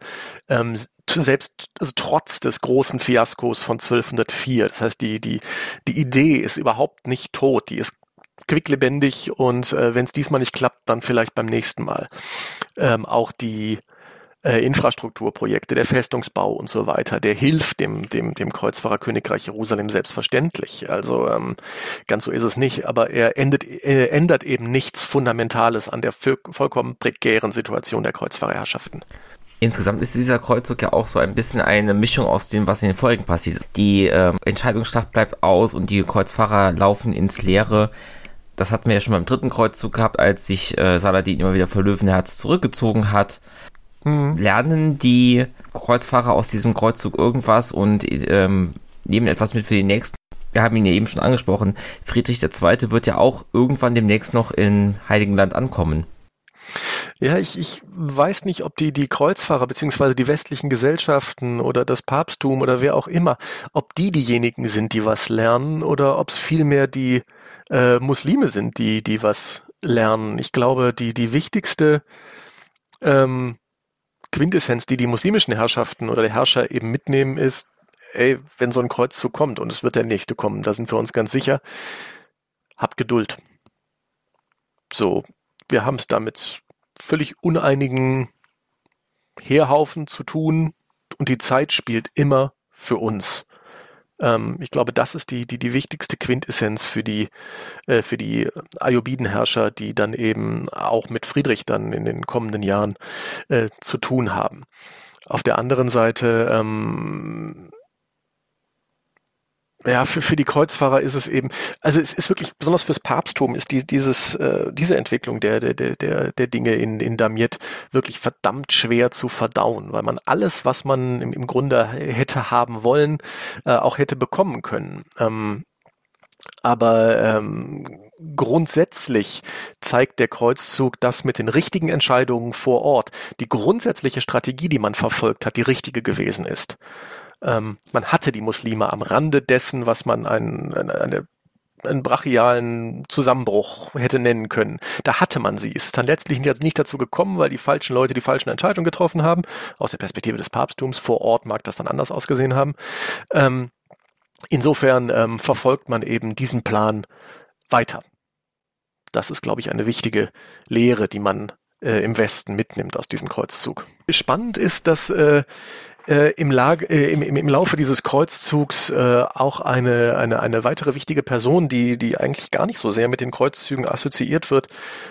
ähm, selbst also trotz des großen Fiaskos von 1204. Das heißt, die, die, die Idee ist überhaupt nicht tot, die ist quicklebendig und äh, wenn es diesmal nicht klappt, dann vielleicht beim nächsten Mal. Ähm, auch die äh, Infrastrukturprojekte, der Festungsbau und so weiter, der hilft dem, dem, dem Kreuzfahrerkönigreich Jerusalem selbstverständlich. Also ähm, ganz so ist es nicht, aber er endet, äh, ändert eben nichts Fundamentales an der vollkommen prekären Situation der Kreuzfahrerherrschaften. Insgesamt ist dieser Kreuzzug ja auch so ein bisschen eine Mischung aus dem, was in den Folgen passiert ist. Die ähm, Entscheidungsschlacht bleibt aus und die Kreuzfahrer laufen ins Leere. Das hatten wir ja schon beim dritten Kreuzzug gehabt, als sich äh, Saladin immer wieder vor Löwenherz zurückgezogen hat. Mhm. Lernen die Kreuzfahrer aus diesem Kreuzzug irgendwas und ähm, nehmen etwas mit für die nächsten. Wir haben ihn ja eben schon angesprochen. Friedrich II. wird ja auch irgendwann demnächst noch in Heiligenland ankommen. Ja, ich, ich weiß nicht, ob die, die Kreuzfahrer beziehungsweise die westlichen Gesellschaften oder das Papsttum oder wer auch immer, ob die diejenigen sind, die was lernen oder ob es vielmehr die äh, Muslime sind, die, die was lernen. Ich glaube, die, die wichtigste ähm, Quintessenz, die die muslimischen Herrschaften oder der Herrscher eben mitnehmen, ist, ey, wenn so ein Kreuzzug kommt und es wird der nächste kommen, da sind wir uns ganz sicher, habt Geduld. So, wir haben es damit völlig uneinigen Heerhaufen zu tun und die Zeit spielt immer für uns. Ähm, ich glaube, das ist die, die, die wichtigste Quintessenz für die, äh, für die Ayubidenherrscher, die dann eben auch mit Friedrich dann in den kommenden Jahren äh, zu tun haben. Auf der anderen Seite ähm, ja, für, für die Kreuzfahrer ist es eben, also es ist wirklich, besonders fürs Papsttum ist die, dieses, äh, diese Entwicklung der, der, der, der Dinge in, in Damiet wirklich verdammt schwer zu verdauen, weil man alles, was man im, im Grunde hätte haben wollen, äh, auch hätte bekommen können. Ähm, aber ähm, grundsätzlich zeigt der Kreuzzug, dass mit den richtigen Entscheidungen vor Ort die grundsätzliche Strategie, die man verfolgt hat, die richtige gewesen ist. Ähm, man hatte die Muslime am Rande dessen, was man ein, eine, eine einen brachialen Zusammenbruch hätte nennen können. Da hatte man sie. Es ist dann letztlich nicht dazu gekommen, weil die falschen Leute die falschen Entscheidungen getroffen haben. Aus der Perspektive des Papsttums vor Ort mag das dann anders ausgesehen haben. Ähm, insofern ähm, verfolgt man eben diesen Plan weiter. Das ist, glaube ich, eine wichtige Lehre, die man äh, im Westen mitnimmt aus diesem Kreuzzug. Spannend ist, dass äh, äh, im, Lage, äh, im, im, Laufe dieses Kreuzzugs äh, auch eine, eine, eine weitere wichtige Person, die, die eigentlich gar nicht so sehr mit den Kreuzzügen assoziiert wird,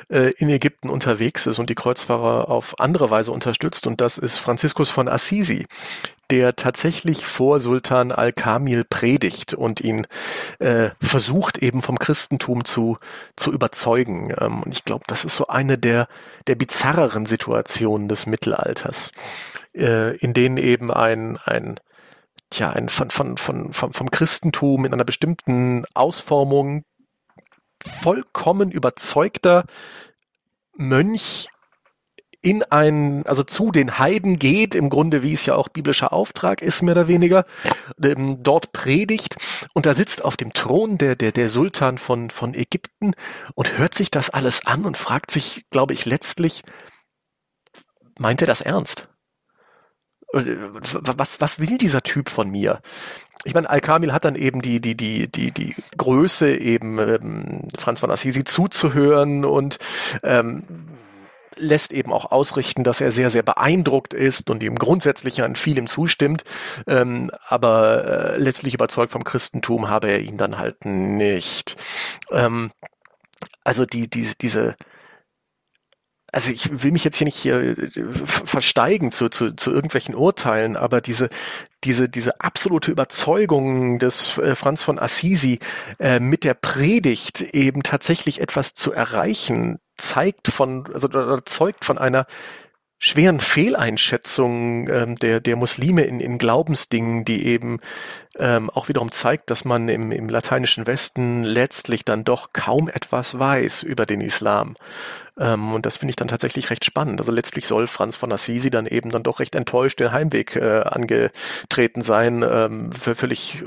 äh, in Ägypten unterwegs ist und die Kreuzfahrer auf andere Weise unterstützt. Und das ist Franziskus von Assisi, der tatsächlich vor Sultan Al-Kamil predigt und ihn äh, versucht eben vom Christentum zu, zu überzeugen. Ähm, und ich glaube, das ist so eine der, der bizarreren Situationen des Mittelalters, äh, in denen eben ein, ein tja, ein von, von, von, vom, vom Christentum in einer bestimmten Ausformung vollkommen überzeugter Mönch in ein, also zu den Heiden geht, im Grunde wie es ja auch biblischer Auftrag ist, mehr oder weniger, ähm, dort predigt und da sitzt auf dem Thron der, der, der Sultan von, von Ägypten und hört sich das alles an und fragt sich, glaube ich, letztlich, meint er das ernst? Was, was will dieser Typ von mir? ich meine, Al-Kamil hat dann eben die, die, die, die, die Größe, eben ähm, Franz von Assisi zuzuhören und ähm, lässt eben auch ausrichten, dass er sehr, sehr beeindruckt ist und ihm grundsätzlich an vielem zustimmt, ähm, aber äh, letztlich überzeugt vom Christentum habe er ihn dann halt nicht. Ähm, also die, die, diese, also ich will mich jetzt hier nicht hier versteigen zu, zu, zu irgendwelchen Urteilen, aber diese, diese, diese absolute Überzeugung des äh, Franz von Assisi äh, mit der Predigt eben tatsächlich etwas zu erreichen, zeigt von, also zeugt von einer schweren Fehleinschätzung ähm, der, der Muslime in, in Glaubensdingen, die eben ähm, auch wiederum zeigt, dass man im, im lateinischen Westen letztlich dann doch kaum etwas weiß über den Islam. Ähm, und das finde ich dann tatsächlich recht spannend. Also letztlich soll Franz von Assisi dann eben dann doch recht enttäuscht den Heimweg äh, angetreten sein, ähm, völlig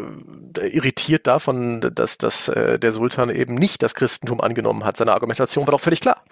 äh, irritiert davon, dass, dass äh, der Sultan eben nicht das Christentum angenommen hat. Seine Argumentation war doch völlig klar.